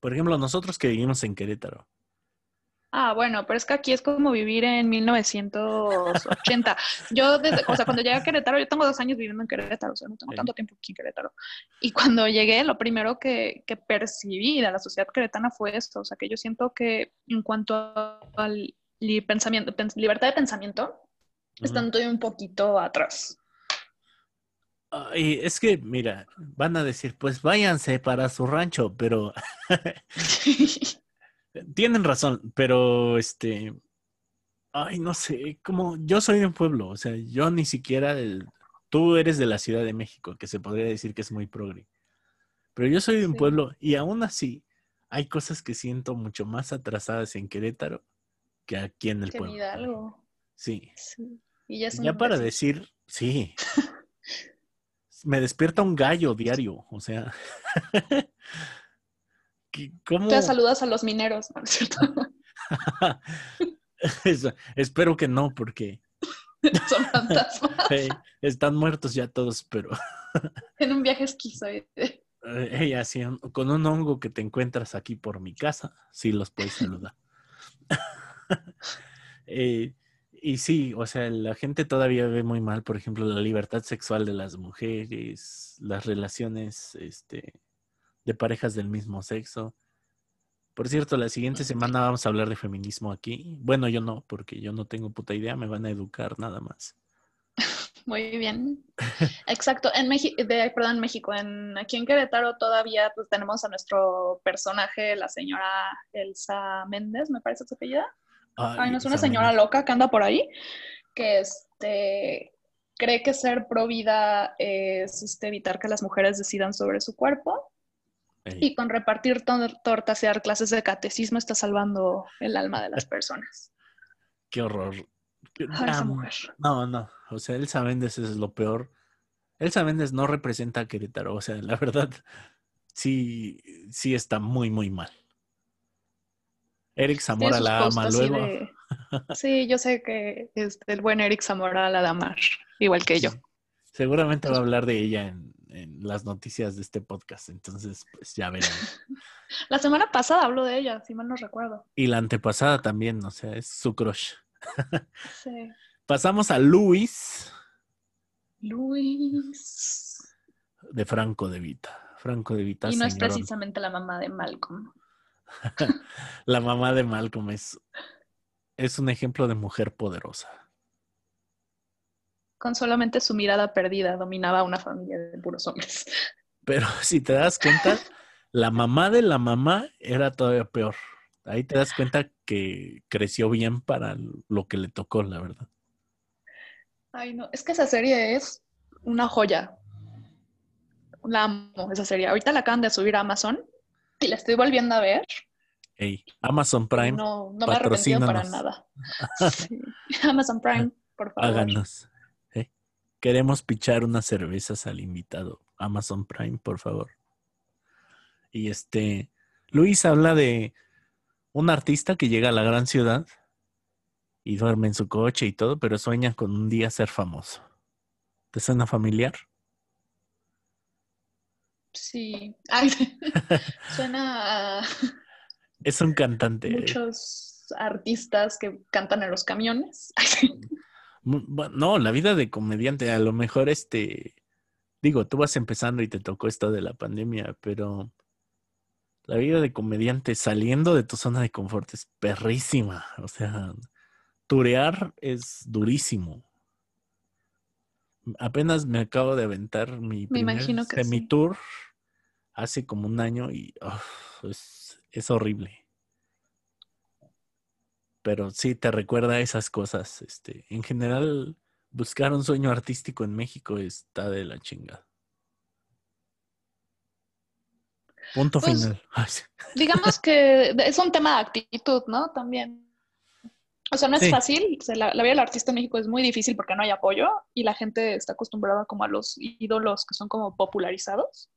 Por ejemplo, nosotros que vivimos en Querétaro, Ah, bueno, pero es que aquí es como vivir en 1980. Yo, desde, o sea, cuando llegué a Querétaro, yo tengo dos años viviendo en Querétaro, o sea, no tengo tanto tiempo aquí en Querétaro. Y cuando llegué, lo primero que, que percibí de la sociedad queretana fue esto, o sea, que yo siento que en cuanto al pensamiento, libertad de pensamiento, están todavía un poquito atrás. Y es que, mira, van a decir, pues váyanse para su rancho, pero tienen razón, pero este, ay, no sé, como yo soy de un pueblo, o sea, yo ni siquiera, tú eres de la Ciudad de México, que se podría decir que es muy progre, pero yo soy de un pueblo y aún así hay cosas que siento mucho más atrasadas en Querétaro que aquí en el que pueblo. Algo. Sí. sí. Y ya, ya para decir, sí. me despierta un gallo diario, o sea. ¿Cómo? Te saludas a los mineros, ¿no es cierto? espero que no, porque. Son fantasmas. están muertos ya todos, pero. en un viaje esquizoide. Ella, así, con un hongo que te encuentras aquí por mi casa, sí los puedes saludar. eh, y sí, o sea, la gente todavía ve muy mal, por ejemplo, la libertad sexual de las mujeres, las relaciones este, de parejas del mismo sexo. Por cierto, la siguiente semana vamos a hablar de feminismo aquí. Bueno, yo no, porque yo no tengo puta idea, me van a educar nada más. Muy bien. Exacto. En México, perdón, México, en, aquí en Querétaro todavía pues, tenemos a nuestro personaje, la señora Elsa Méndez, me parece su apellida. Ay, no es una señora loca que anda por ahí, que este, cree que ser pro vida es este, evitar que las mujeres decidan sobre su cuerpo. Y con repartir tortas y dar clases de catecismo está salvando el alma de las personas. Qué horror. No, no. O sea, Elsa Méndez es lo peor. Elsa Méndez no representa a Querétaro. O sea, la verdad, sí, sí está muy, muy mal. Eric Zamora la ama luego. Sí, yo sé que este, el buen Eric Zamora la da igual que yo. Seguramente va a hablar de ella en, las noticias de este podcast, entonces pues ya verán. la semana pasada habló de ella, si mal no recuerdo. Y la antepasada también, o sea, es su crush. sí. Pasamos a Luis. Luis. De Franco de Vita. Franco de Vita. Y no es precisamente la mamá de Malcolm. la mamá de Malcolm es, es un ejemplo de mujer poderosa. Con solamente su mirada perdida dominaba a una familia de puros hombres. Pero si te das cuenta, la mamá de la mamá era todavía peor. Ahí te das cuenta que creció bien para lo que le tocó, la verdad. Ay, no, es que esa serie es una joya. La amo, esa serie. Ahorita la acaban de subir a Amazon y la estoy volviendo a ver. Hey, Amazon Prime. No, no me arrepiento para nada. Amazon Prime, por favor. Háganos. Queremos pichar unas cervezas al invitado. Amazon Prime, por favor. Y este, Luis habla de un artista que llega a la gran ciudad y duerme en su coche y todo, pero sueña con un día ser famoso. ¿Te suena familiar? Sí. Ay, suena a... Es un cantante. Muchos artistas que cantan en los camiones. no, la vida de comediante, a lo mejor este, digo, tú vas empezando y te tocó esto de la pandemia, pero la vida de comediante saliendo de tu zona de confort es perrísima. O sea, turear es durísimo. Apenas me acabo de aventar mi primer semi-tour hace como un año y es, horrible. Pero sí te recuerda esas cosas. Este, en general, buscar un sueño artístico en México está de la chingada. Punto pues, final. digamos que es un tema de actitud, ¿no? También. O sea, no es fácil. la, vida del artista en México es muy difícil porque no hay apoyo y la gente está acostumbrada como a los ídolos que son como popularizados.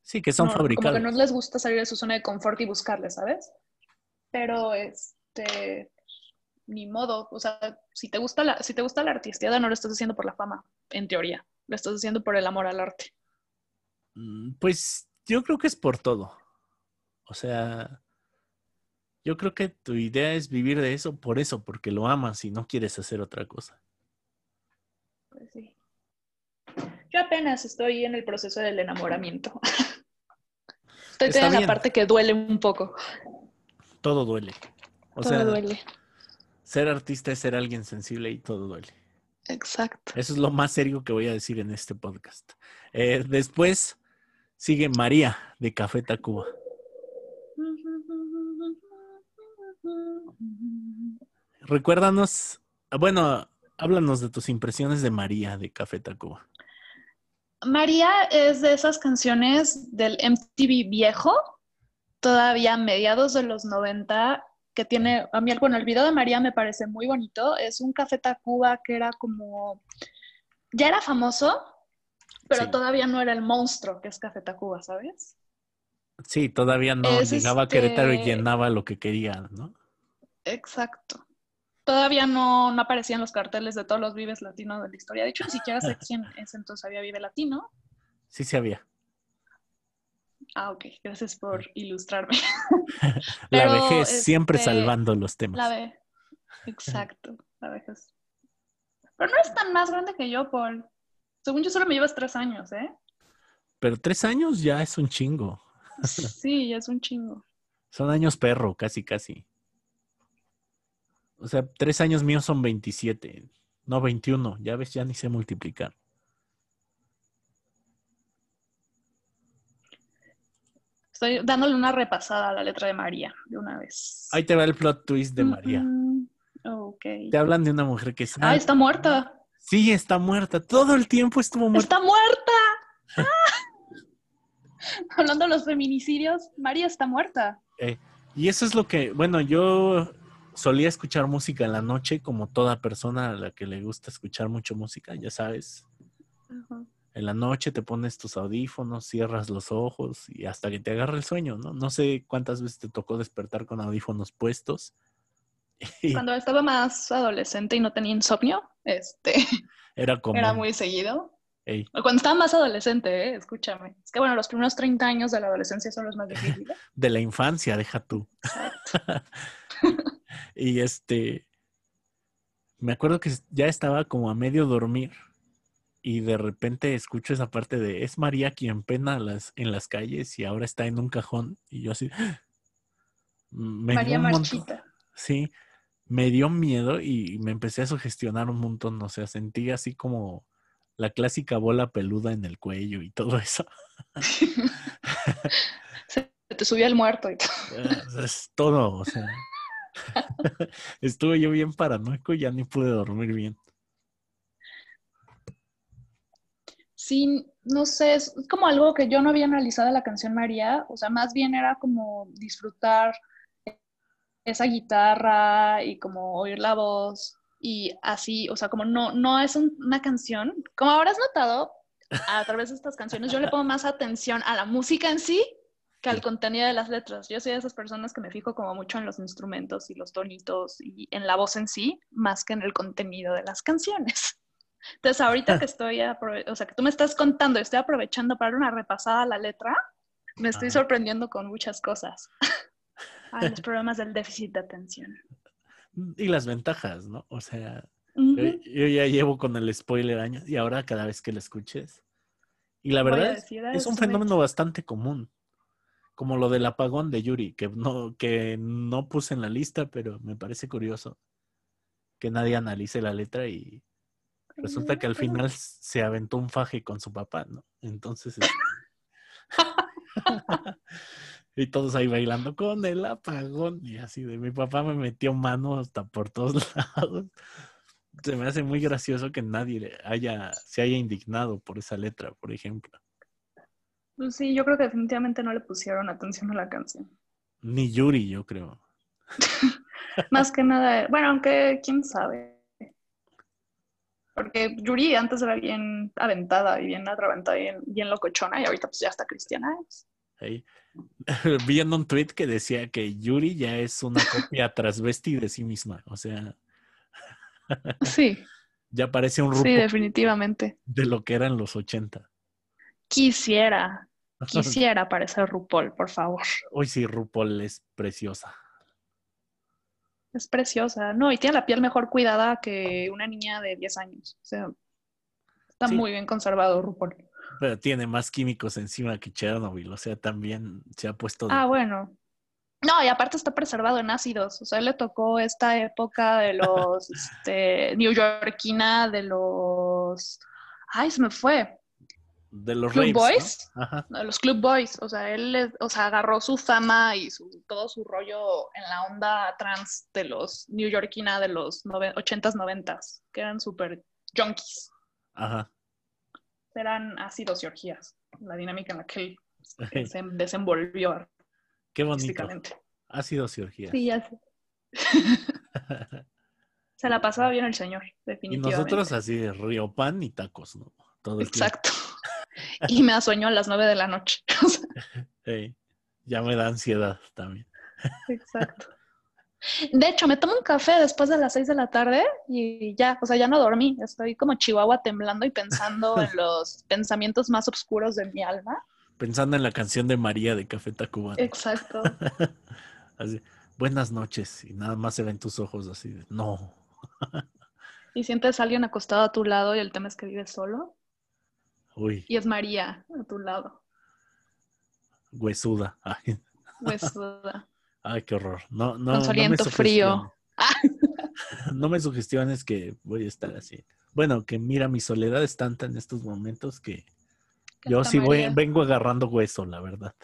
Sí, que son fabricados. Como que no les gusta salir de su zona de confort y buscarle, ¿sabes? Pero este ni modo, o sea, si te gusta la si te gusta la artisteada no lo estás haciendo por la fama, en teoría. Lo estás haciendo por el amor al arte. Mm, pues yo creo que es por todo. O sea, Yo creo que tu idea es vivir de eso por eso, porque lo amas y no quieres hacer otra cosa. Pues sí. Yo apenas estoy en el proceso del enamoramiento. Estoy Está en la parte que duele un poco. Todo duele. O Todo sea, duele. ser artista es ser alguien sensible y todo duele. Exacto. Eso es lo más serio que voy a decir en este podcast. Eh, después sigue María de Café Tacuba. Recuérdanos, bueno, háblanos de tus impresiones de María de Café Tacuba. María es de esas canciones del MTV viejo, todavía mediados de los 90, que tiene, a mí, bueno, el video de María me parece muy bonito. Es un Café Tacuba que era como, ya era famoso, pero Sí. todavía no era el monstruo que es Café Tacuba, ¿sabes? Sí, todavía no Es llegaba a Querétaro y este- llenaba lo que quería, ¿no? Exacto. Todavía no, no aparecían los carteles de todos los Vives Latinos de la historia. De hecho, ni siquiera sé en ese entonces había Vive Latino. Sí, sí había. Ah, ok. Gracias por ilustrarme. La vejez siempre este, salvando los temas. La ve. Exacto. La vejez. Pero no es tan más grande que yo, Paul. Según yo, solo me llevas tres años, ¿eh? Pero tres años ya es un chingo. Sí, ya es un chingo. Son años perro, casi, casi. O sea, tres años míos son 27. No, 21. Ya ves, ya ni sé multiplicar. Estoy dándole una repasada a la letra de María de una vez. Ahí te va el plot twist de María. Ok. Te hablan de una mujer que Ah, está muerta. Sí, está muerta. Todo el tiempo estuvo muerta. ¡Está muerta! ¡Ah! Hablando de los feminicidios, María está muerta. Eh, y eso es lo que, bueno, yo solía escuchar música en la noche, como toda persona a la que le gusta escuchar mucho música, ya sabes. En la noche te pones tus audífonos, cierras los ojos y hasta que te agarra el sueño, ¿no? No sé cuántas veces te tocó despertar con audífonos puestos. Y Cuando estaba más adolescente y no tenía insomnio, este, era como, era muy seguido. "Ey, O Cuando estaba más adolescente, ¿eh? escúchame. Es que bueno, los primeros 30 años de la adolescencia son los más difíciles. de la infancia, deja tú. y este, me acuerdo que ya estaba como a medio dormir y de repente escucho esa parte de es María quien pena las, en las calles y ahora está en un cajón y yo así me María Marchita. sí, me dio miedo y me empecé a sugestionar un montón, o sea, sentí así como la clásica bola peluda en el cuello y todo eso. Se te subió el muerto y todo. Eh, es todo, o sea. Estuve yo bien paranoico y ya ni pude dormir bien. Sí, no sé, es como algo que yo no había analizado de la canción María, o sea, más bien era como disfrutar esa guitarra y como oír la voz y así, o sea, como no, no es un- una canción, como habrás notado, a través de estas canciones yo le pongo más atención a la música en sí que al contenido de las letras. Yo soy de esas personas que me fijo como mucho en los instrumentos y los tonitos y en la voz en sí, más que en el contenido de las canciones. Entonces, ahorita que estoy, aprove- o sea, que tú me estás contando, y estoy aprovechando para dar una repasada a la letra, me estoy Ajá. sorprendiendo con muchas cosas. Ay, los problemas del déficit de atención. Y las ventajas, ¿no? O sea, Ujú. yo, yo ya llevo con el spoiler años y ahora cada vez que lo escuches. Y la a verdad es, "Ah, es un fenómeno bastante común. Como lo del apagón de Yuri, que no, que no puse en la lista, pero me parece curioso que nadie analice la letra y resulta que al final se aventó un faje con su papá, ¿no? Entonces. este, y todos ahí bailando con el apagón. Y así de mi papá me metió mano hasta por todos lados. Se me hace muy gracioso que nadie haya, se haya indignado por esa letra, por ejemplo. Pues sí, yo creo que definitivamente no le pusieron atención a la canción. Ni Yuri, yo creo. Más que nada, bueno, aunque quién sabe. Porque Yuri antes era bien aventada y bien atraventada y bien, bien locochona y ahorita pues ya está cristiana. Ahí. Vi en un tweet que decía que Yuri ya es una copia transvesti de sí misma. O sea, Sí, ya parece un sí, RuPaul definitivamente. de lo que eran los 80. Quisiera, quisiera parecer RuPaul, por favor. Hoy sí, RuPaul es preciosa. Es preciosa. No, y tiene la piel mejor cuidada que una niña de 10 años. O sea, está Sí. muy bien conservado RuPaul. Pero tiene más químicos encima que Chernobyl, o sea, también se ha puesto... de- Ah, bueno. No, y aparte está preservado en ácidos. O sea, él le tocó esta época de los, este, New Yorkina, de los... Ay, se me fue. De los Club raves, ¿no? Boys. Ajá. de los Club Boys. O sea, él o sea, agarró su fama y su, todo su rollo en la onda trans de los New Yorkina de los nove- 80s, 90s, que eran súper junkies. Ajá. Eran ácidos y orgías. La dinámica en la que él se desenvolvió Qué bonito. Ha sido cirugía. Sí, ya sé. Se la pasaba bien el señor, y definitivamente. nosotros así de río pan y tacos, ¿no? Todo el tiempo. Y me da sueño a las nueve de la noche. Ya me da ansiedad también. Exacto. De hecho, me tomo un café después de las seis de la tarde y ya, o sea, ya no dormí. Estoy como chihuahua temblando y pensando en los pensamientos más oscuros de mi alma. Pensando en la canción de María de Café Tacuba. Exacto. Así, buenas noches. Y nada más se ven tus ojos así de, no. Y sientes a alguien acostado a tu lado y el tema es que vives solo. Uy, Y es María a tu lado. huesuda. Ay, Huesuda. ay, qué horror. No, no, Con su no frío. sugestiones. No me sugestiones que voy a estar así. Bueno, que mira, mi soledad es tanta en estos momentos que yo sí voy, vengo agarrando hueso, la verdad.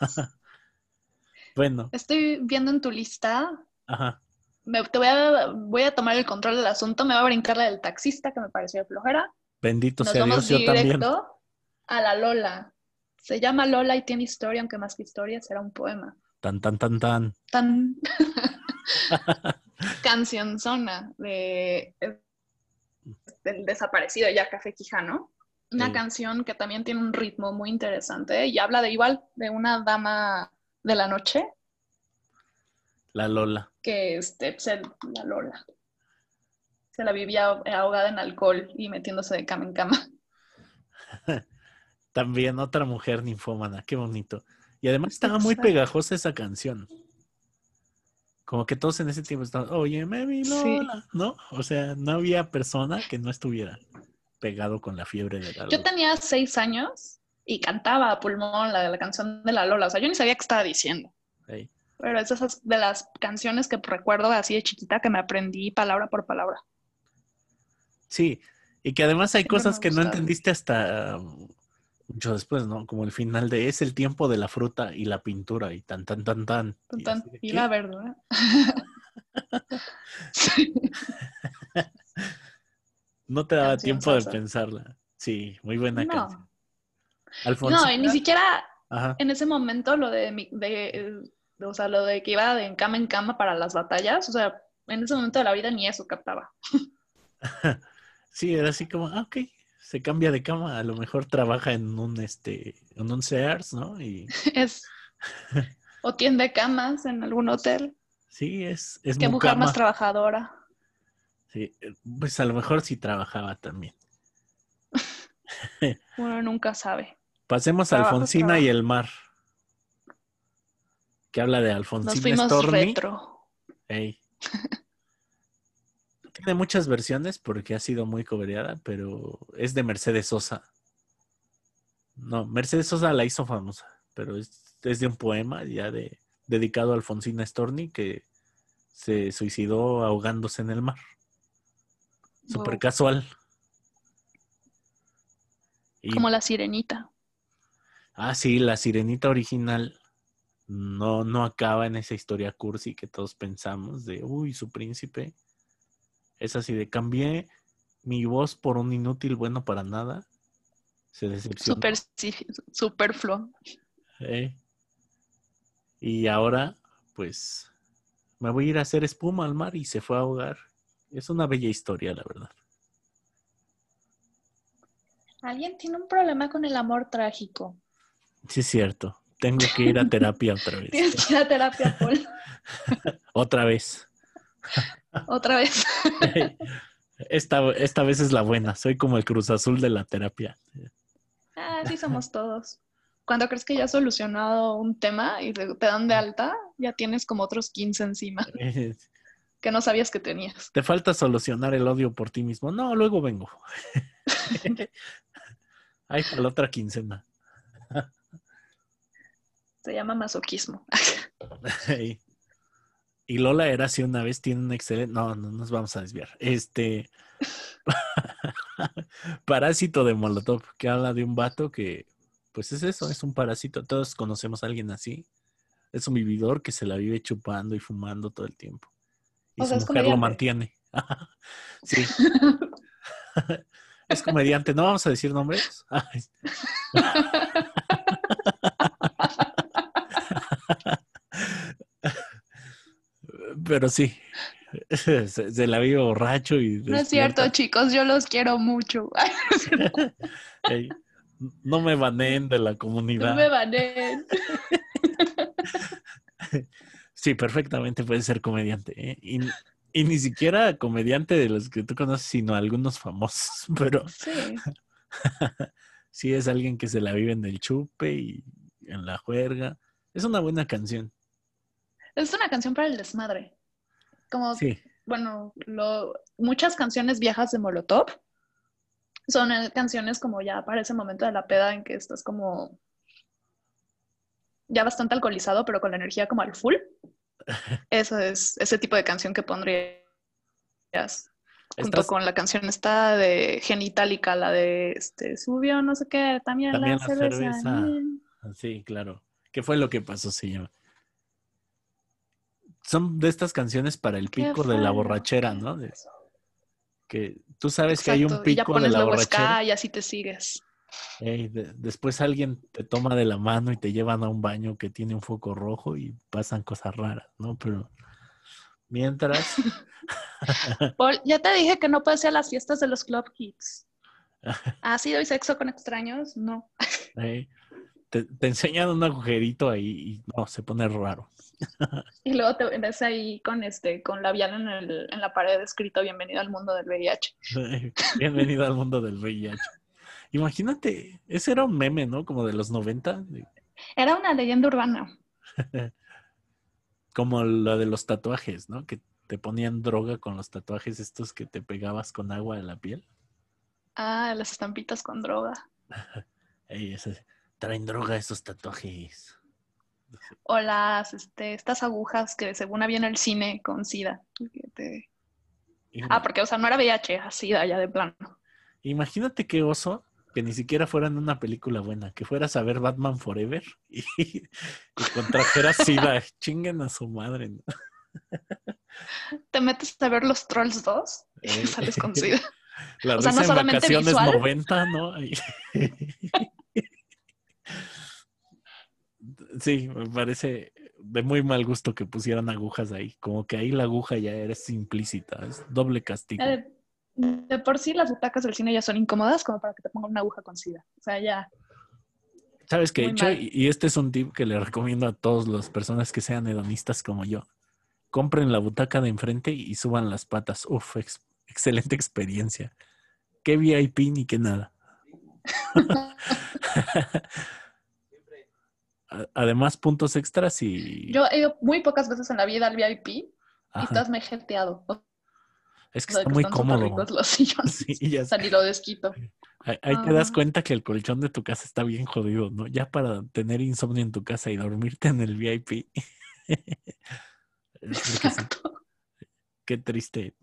bueno, Estoy viendo en tu lista. ajá. Me, te voy a, voy a tomar el control del asunto. Me va a brincar la del taxista que me pareció flojera. Bendito Nos sea vamos Dios, yo también. a la Lola. Se llama Lola y tiene historia, aunque más que historia será un poema. Tan, tan, tan, tan. Tan cancionzona de del desaparecido ya Café Quijano. Una Sí. canción que también tiene un ritmo muy interesante y habla de igual de una dama de la noche La Lola. que este, pues, la Lola. Se la vivía ahogada en alcohol y metiéndose de cama en cama. También otra mujer ninfómana, qué bonito. Y además estaba muy pegajosa esa canción. Como que todos en ese tiempo estaban, oye, mi Sí. Lola, ¿no? O sea, no había persona que no estuviera pegado con la fiebre de la Yo Lola. tenía seis años y cantaba a pulmón la de la canción de la Lola. O sea, yo ni sabía qué estaba diciendo. Pero es esas de las canciones que recuerdo así de chiquita que me aprendí palabra por palabra. Sí, y que además hay Siempre cosas que no entendiste hasta um, mucho después, ¿no? Como el final de es el tiempo de la fruta y la pintura y tan, tan, tan, tan. Tan, Y la verdad. Sí. No te daba Canción tiempo de pensarla. Sí, muy buena No. canción. No, Alfonsina. y ni siquiera Ajá. en ese momento lo de, mi- de, eh, de- o sea, lo de que iba de cama en cama para las batallas, o sea, en ese momento de la vida ni eso captaba. Sí, era así como, ah, ok, se cambia de cama, a lo mejor trabaja en un este, en un Sears, ¿no? Y Es o tiende camas en algún hotel. sí, es, es Qué mujer más trabajadora. Sí, eh, pues a lo mejor sí trabajaba también. Uno nunca sabe. Pasemos a Alfonsina trabajo. y el mar. Que habla de Nos Alfonsina fuimos Stormy. retro. Ey. Tiene muchas versiones porque ha sido muy cobereada, pero es de Mercedes Sosa. No, Mercedes Sosa la hizo famosa, pero es, es de un poema ya de dedicado a Alfonsina Storni que se suicidó ahogándose en el mar. Súper Wow. casual. Y, Como la sirenita. ah, sí, la sirenita original no, no acaba en esa historia cursi que todos pensamos de, uy, su príncipe. Es así de, cambié mi voz por un inútil bueno para nada. Se decepcionó. Super, sí, superfluo. Eh. Y ahora, pues, me voy a ir a hacer espuma al mar y se fue a ahogar. Es una bella historia, la verdad. Alguien tiene un problema con el amor trágico. Sí, es cierto. Tengo que ir a terapia otra vez. Tienes que ir a terapia, Paul. Otra vez. Otra vez. Esta, esta vez es la buena. Soy como el Cruz Azul de la terapia. Ah, sí somos todos. cuando crees que ya has solucionado un tema y te, dan de alta, ya tienes como otros 15 encima que no sabías que tenías. Te falta solucionar el odio por ti mismo. No, luego vengo. Ahí para la otra quincena. Se llama masoquismo. Y Lola era así una vez, tiene un excelente. No, no nos vamos a desviar. Este. Parásito de Molotov, que habla de un vato que, pues es eso, es un parásito. Todos conocemos a alguien así. Es un vividor que se la vive chupando y fumando todo el tiempo. Y O su sea, mujer lo mantiene. sí. es comediante. No vamos a decir nombres. Pero sí. Se, se la vive borracho y. No es cierto, chicos, yo los quiero mucho. No me baneen de la No comunidad. me baneen. Sí, perfectamente puede ser comediante. ¿eh? Y, y ni siquiera comediante de los que tú conoces, sino algunos famosos. Pero Sí. sí es alguien que se la vive en el chupe y en la juerga. Es una buena canción. Es una canción para el desmadre. Como, Sí, bueno, lo, muchas canciones viejas de Molotov son eh, canciones como ya para ese momento de la peda en que estás como ya bastante alcoholizado, pero con la energía como al full. Eso es ese tipo de canción que pondrías junto Estás- con la canción esta de Genitalica, la de este subió no sé qué, también, También la, la cerveza. cerveza. sí, claro. ¿Qué fue lo que pasó? Se llama. Son de estas canciones para el ¿Qué pico de la borrachera, ¿no? De- que tú sabes que hay un Exacto, y ya pico de pones la borrachera. y así te sigues. De- después alguien te toma de la mano y te llevan a un baño que tiene un foco rojo y pasan cosas raras, ¿no? Pero mientras, Paul, ya te dije que no puedes ir a las fiestas de los club kids. ¿Ha sido y sexo con extraños? No. Te, te enseñan un agujerito ahí y no, se pone raro. Y luego te ves ahí con este, con labial en, el, en la pared escrito Bienvenido al mundo del VIH. Bienvenido al mundo del VIH. Imagínate, ese era un meme, ¿no? Como de los 90, de- Era una leyenda urbana. como lo de los tatuajes, ¿no? Que te ponían droga con los tatuajes estos que te pegabas con agua de la piel. Ah, las estampitas con droga. Ey, ese- traen droga esos tatuajes. O las, este, estas agujas que según había en el cine con SIDA. te- Ah, porque, o sea, no era VIH, era SIDA ya de plano. Imagínate qué oso que ni siquiera fuera en una película buena, que fueras a ver Batman Forever y, y contrajeras SIDA. Chinguen a su madre. ¿no? Te metes a ver los Trolls 2 y Eh. sales con SIDA. La O sea, no en solamente vacaciones visual. 90, ¿no? Ay. Sí, me parece de muy mal gusto que pusieran agujas ahí. Como que ahí la aguja ya eres implícita, es doble castigo. Ya De, de por sí las butacas del cine ya son incómodas como para que te pongan una aguja con SIDA. O sea, ya. ¿Sabes qué hecho? Y, y este es un tip que le recomiendo a todas las personas que sean hedonistas como yo. Compren la butaca de enfrente y suban las patas. Uf, ex- excelente experiencia. Qué VIP ni qué nada. Además, puntos extras y... Yo he ido muy pocas veces en la vida al VIP y todas me he jeteado. Es que sea, está que muy cómodo. los sillones. Sí, ya O sea, ni lo desquito. Ahí, ahí te das Ah. cuenta que el colchón de tu casa está bien jodido, ¿no? Ya para tener insomnio en tu casa y dormirte en el VIP. Exacto. qué triste.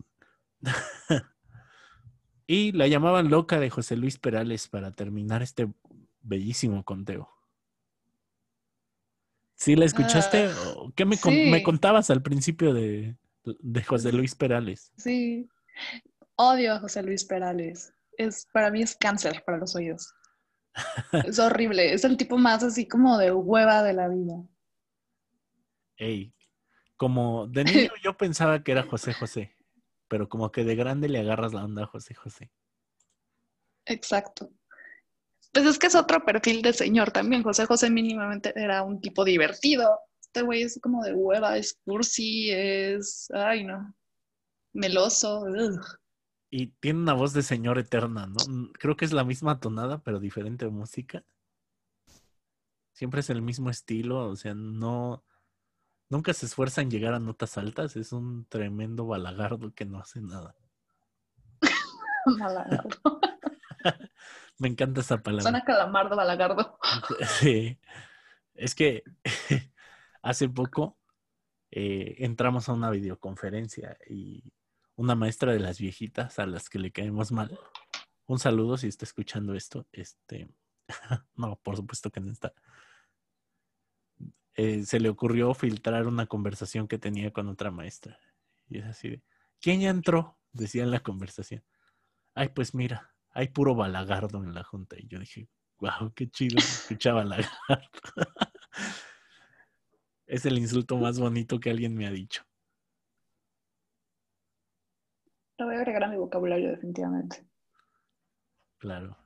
y la llamaban loca de José Luis Perales para terminar este bellísimo conteo. ¿Sí la escuchaste? Ah, ¿O ¿Qué me, con- me contabas al principio de, de José Luis Perales? Sí. Odio a José Luis Perales. Es, para mí es cáncer para los oídos. Es horrible. Es el tipo más así como de hueva de la vida. Ey, como de niño yo pensaba que era José José, pero como que de grande le agarras la onda a José José. Exacto. Pues es que es otro perfil de señor también. José José mínimamente era un tipo divertido. Este güey es como de hueva, es cursi, es, ay no, meloso. ugh. Y tiene una voz de señor eterna, ¿no? Mm, Creo que es la misma tonada, pero diferente música. Siempre es el mismo estilo, o sea, no, nunca se esfuerza en llegar a notas altas, es un tremendo balagardo que no hace nada. Balagardo. Me encanta esa palabra. Suena calamardo, balagardo. Sí. Es que hace poco eh, entramos a una videoconferencia y una maestra de las viejitas a las que le caemos mal. Un saludo si está escuchando esto. Este, no, por supuesto que no está. Eh, se le ocurrió filtrar una conversación que tenía con otra maestra. Y es así de, ¿quién ya entró? Decía en la conversación. Ay, pues mira, hay puro balagardo en la junta. Y yo dije, wow, qué chido, escuchaba balagardo. es el insulto más bonito que alguien me ha dicho. Lo voy a agregar a mi vocabulario, definitivamente. Claro.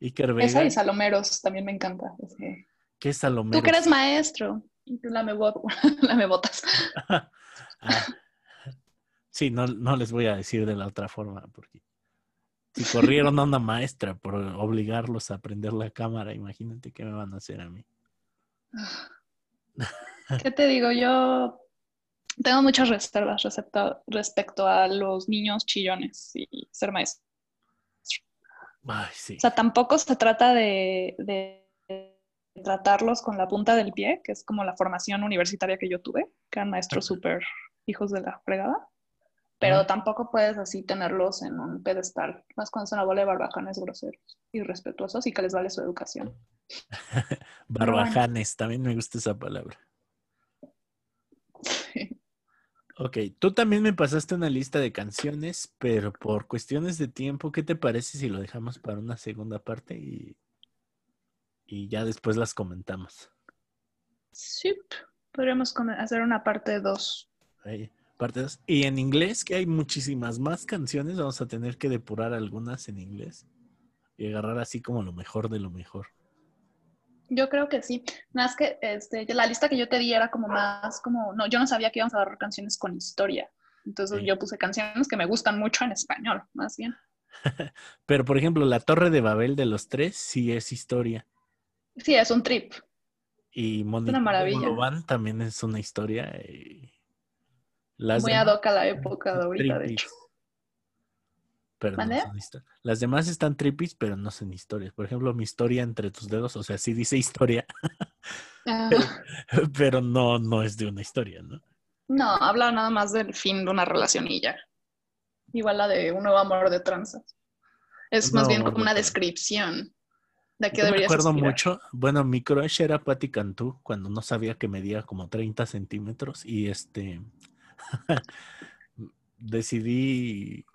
Iker Vega. Esa y Salomeros también me encanta. ¿Qué es Salomero? Tú que eres maestro. Y tú la me, la me botas. Ah, sí, no, no les voy a decir de la otra forma, porque si corrieron a una maestra por obligarlos a prender la cámara, imagínate qué me van a hacer a mí. ¿Qué te digo? Yo tengo muchas reservas respecto, respecto a los niños chillones y ser maestro. Ay, sí. O sea, tampoco se trata de, de tratarlos con la punta del pie, que es como la formación universitaria que yo tuve, que eran maestros súper hijos de la fregada. Pero tampoco puedes así tenerlos en un pedestal, más cuando son una bola de barbajanes groseros, irrespetuosos y que les vale su educación. Barbajanes, también me gusta esa palabra. Ok, tú también me pasaste una lista de canciones, pero por cuestiones de tiempo, ¿qué te parece si lo dejamos para una segunda parte y, y ya después las comentamos? Sí, podríamos hacer una parte 2. Y en inglés, que hay muchísimas más canciones, vamos a tener que depurar algunas en inglés y agarrar así como lo mejor de lo mejor. Yo creo que sí. Más que este, la lista que yo te di era como más como, no, yo no sabía que íbamos a dar canciones con historia. Entonces Sí. yo puse canciones que me gustan mucho en español, más bien. Pero, por ejemplo, la Torre de Babel de los tres sí es historia. Sí, es un trip. Y. Bolovan también es una historia. y Las Muy ad hoc a la época de ahorita, de hecho. Pero no son Las demás están tripis, pero no son historias. Por ejemplo, mi historia entre tus dedos, o sea, sí dice historia, Ah, pero no, no es de una historia, ¿no? no, habla nada más del fin de una relación y ya. Igual la de un nuevo amor de tranzas. Es más bien como una descripción de qué Yo me deberías acuerdo aspirar. mucho, bueno, mi crush era Patti Cantú cuando no sabía que medía como 30 centímetros y este decidí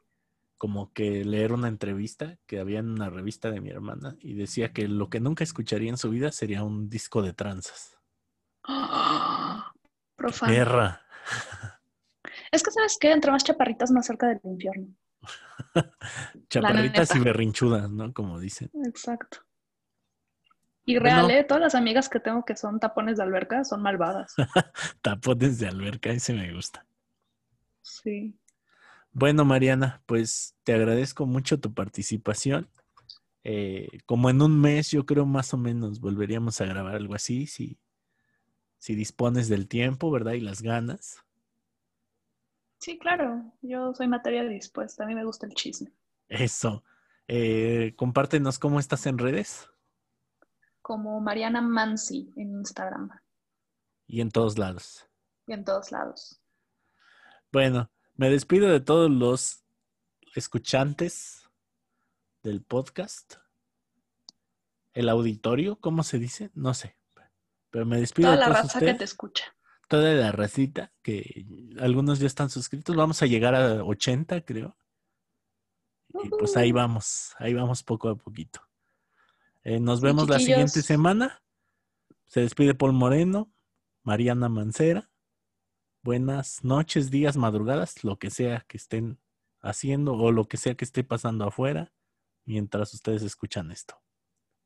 como que leer una entrevista que había en una revista de mi hermana y decía que lo que nunca escucharía en su vida sería un disco de tranzas. Profano. Perra. Es que, ¿sabes qué? Entre más chaparritas, más cerca del infierno. Chaparritas y berrinchudas, ¿no? Como dicen. Exacto. Y Bueno. real, ¿eh? Todas las amigas que tengo que son tapones de alberca son malvadas. Tapones de alberca, ese me gusta. Sí. Bueno, Mariana, pues te agradezco mucho tu participación. Eh, como en un mes, yo creo más o menos volveríamos a grabar algo así, si, si dispones del tiempo, ¿verdad? Y las ganas. Sí, claro. Yo soy materia dispuesta. A mí me gusta el chisme. Eso. Eh, compártenos cómo estás en redes Como Mariana Mansi en Instagram y en todos lados. y en todos lados. Bueno, me despido de todos los escuchantes del podcast. El auditorio, ¿cómo se dice? No sé. Pero me despido Toda de la raza que te escucha. toda la racita, que algunos ya están suscritos. Vamos a llegar a 80, creo. Y pues ahí vamos, ahí vamos poco a poquito. Eh, nos vemos la siguiente semana. Se despide Paul Moreno, Mariana Mancera. Buenas noches, días, madrugadas, lo que sea que estén haciendo o lo que sea que esté pasando afuera mientras ustedes escuchan esto.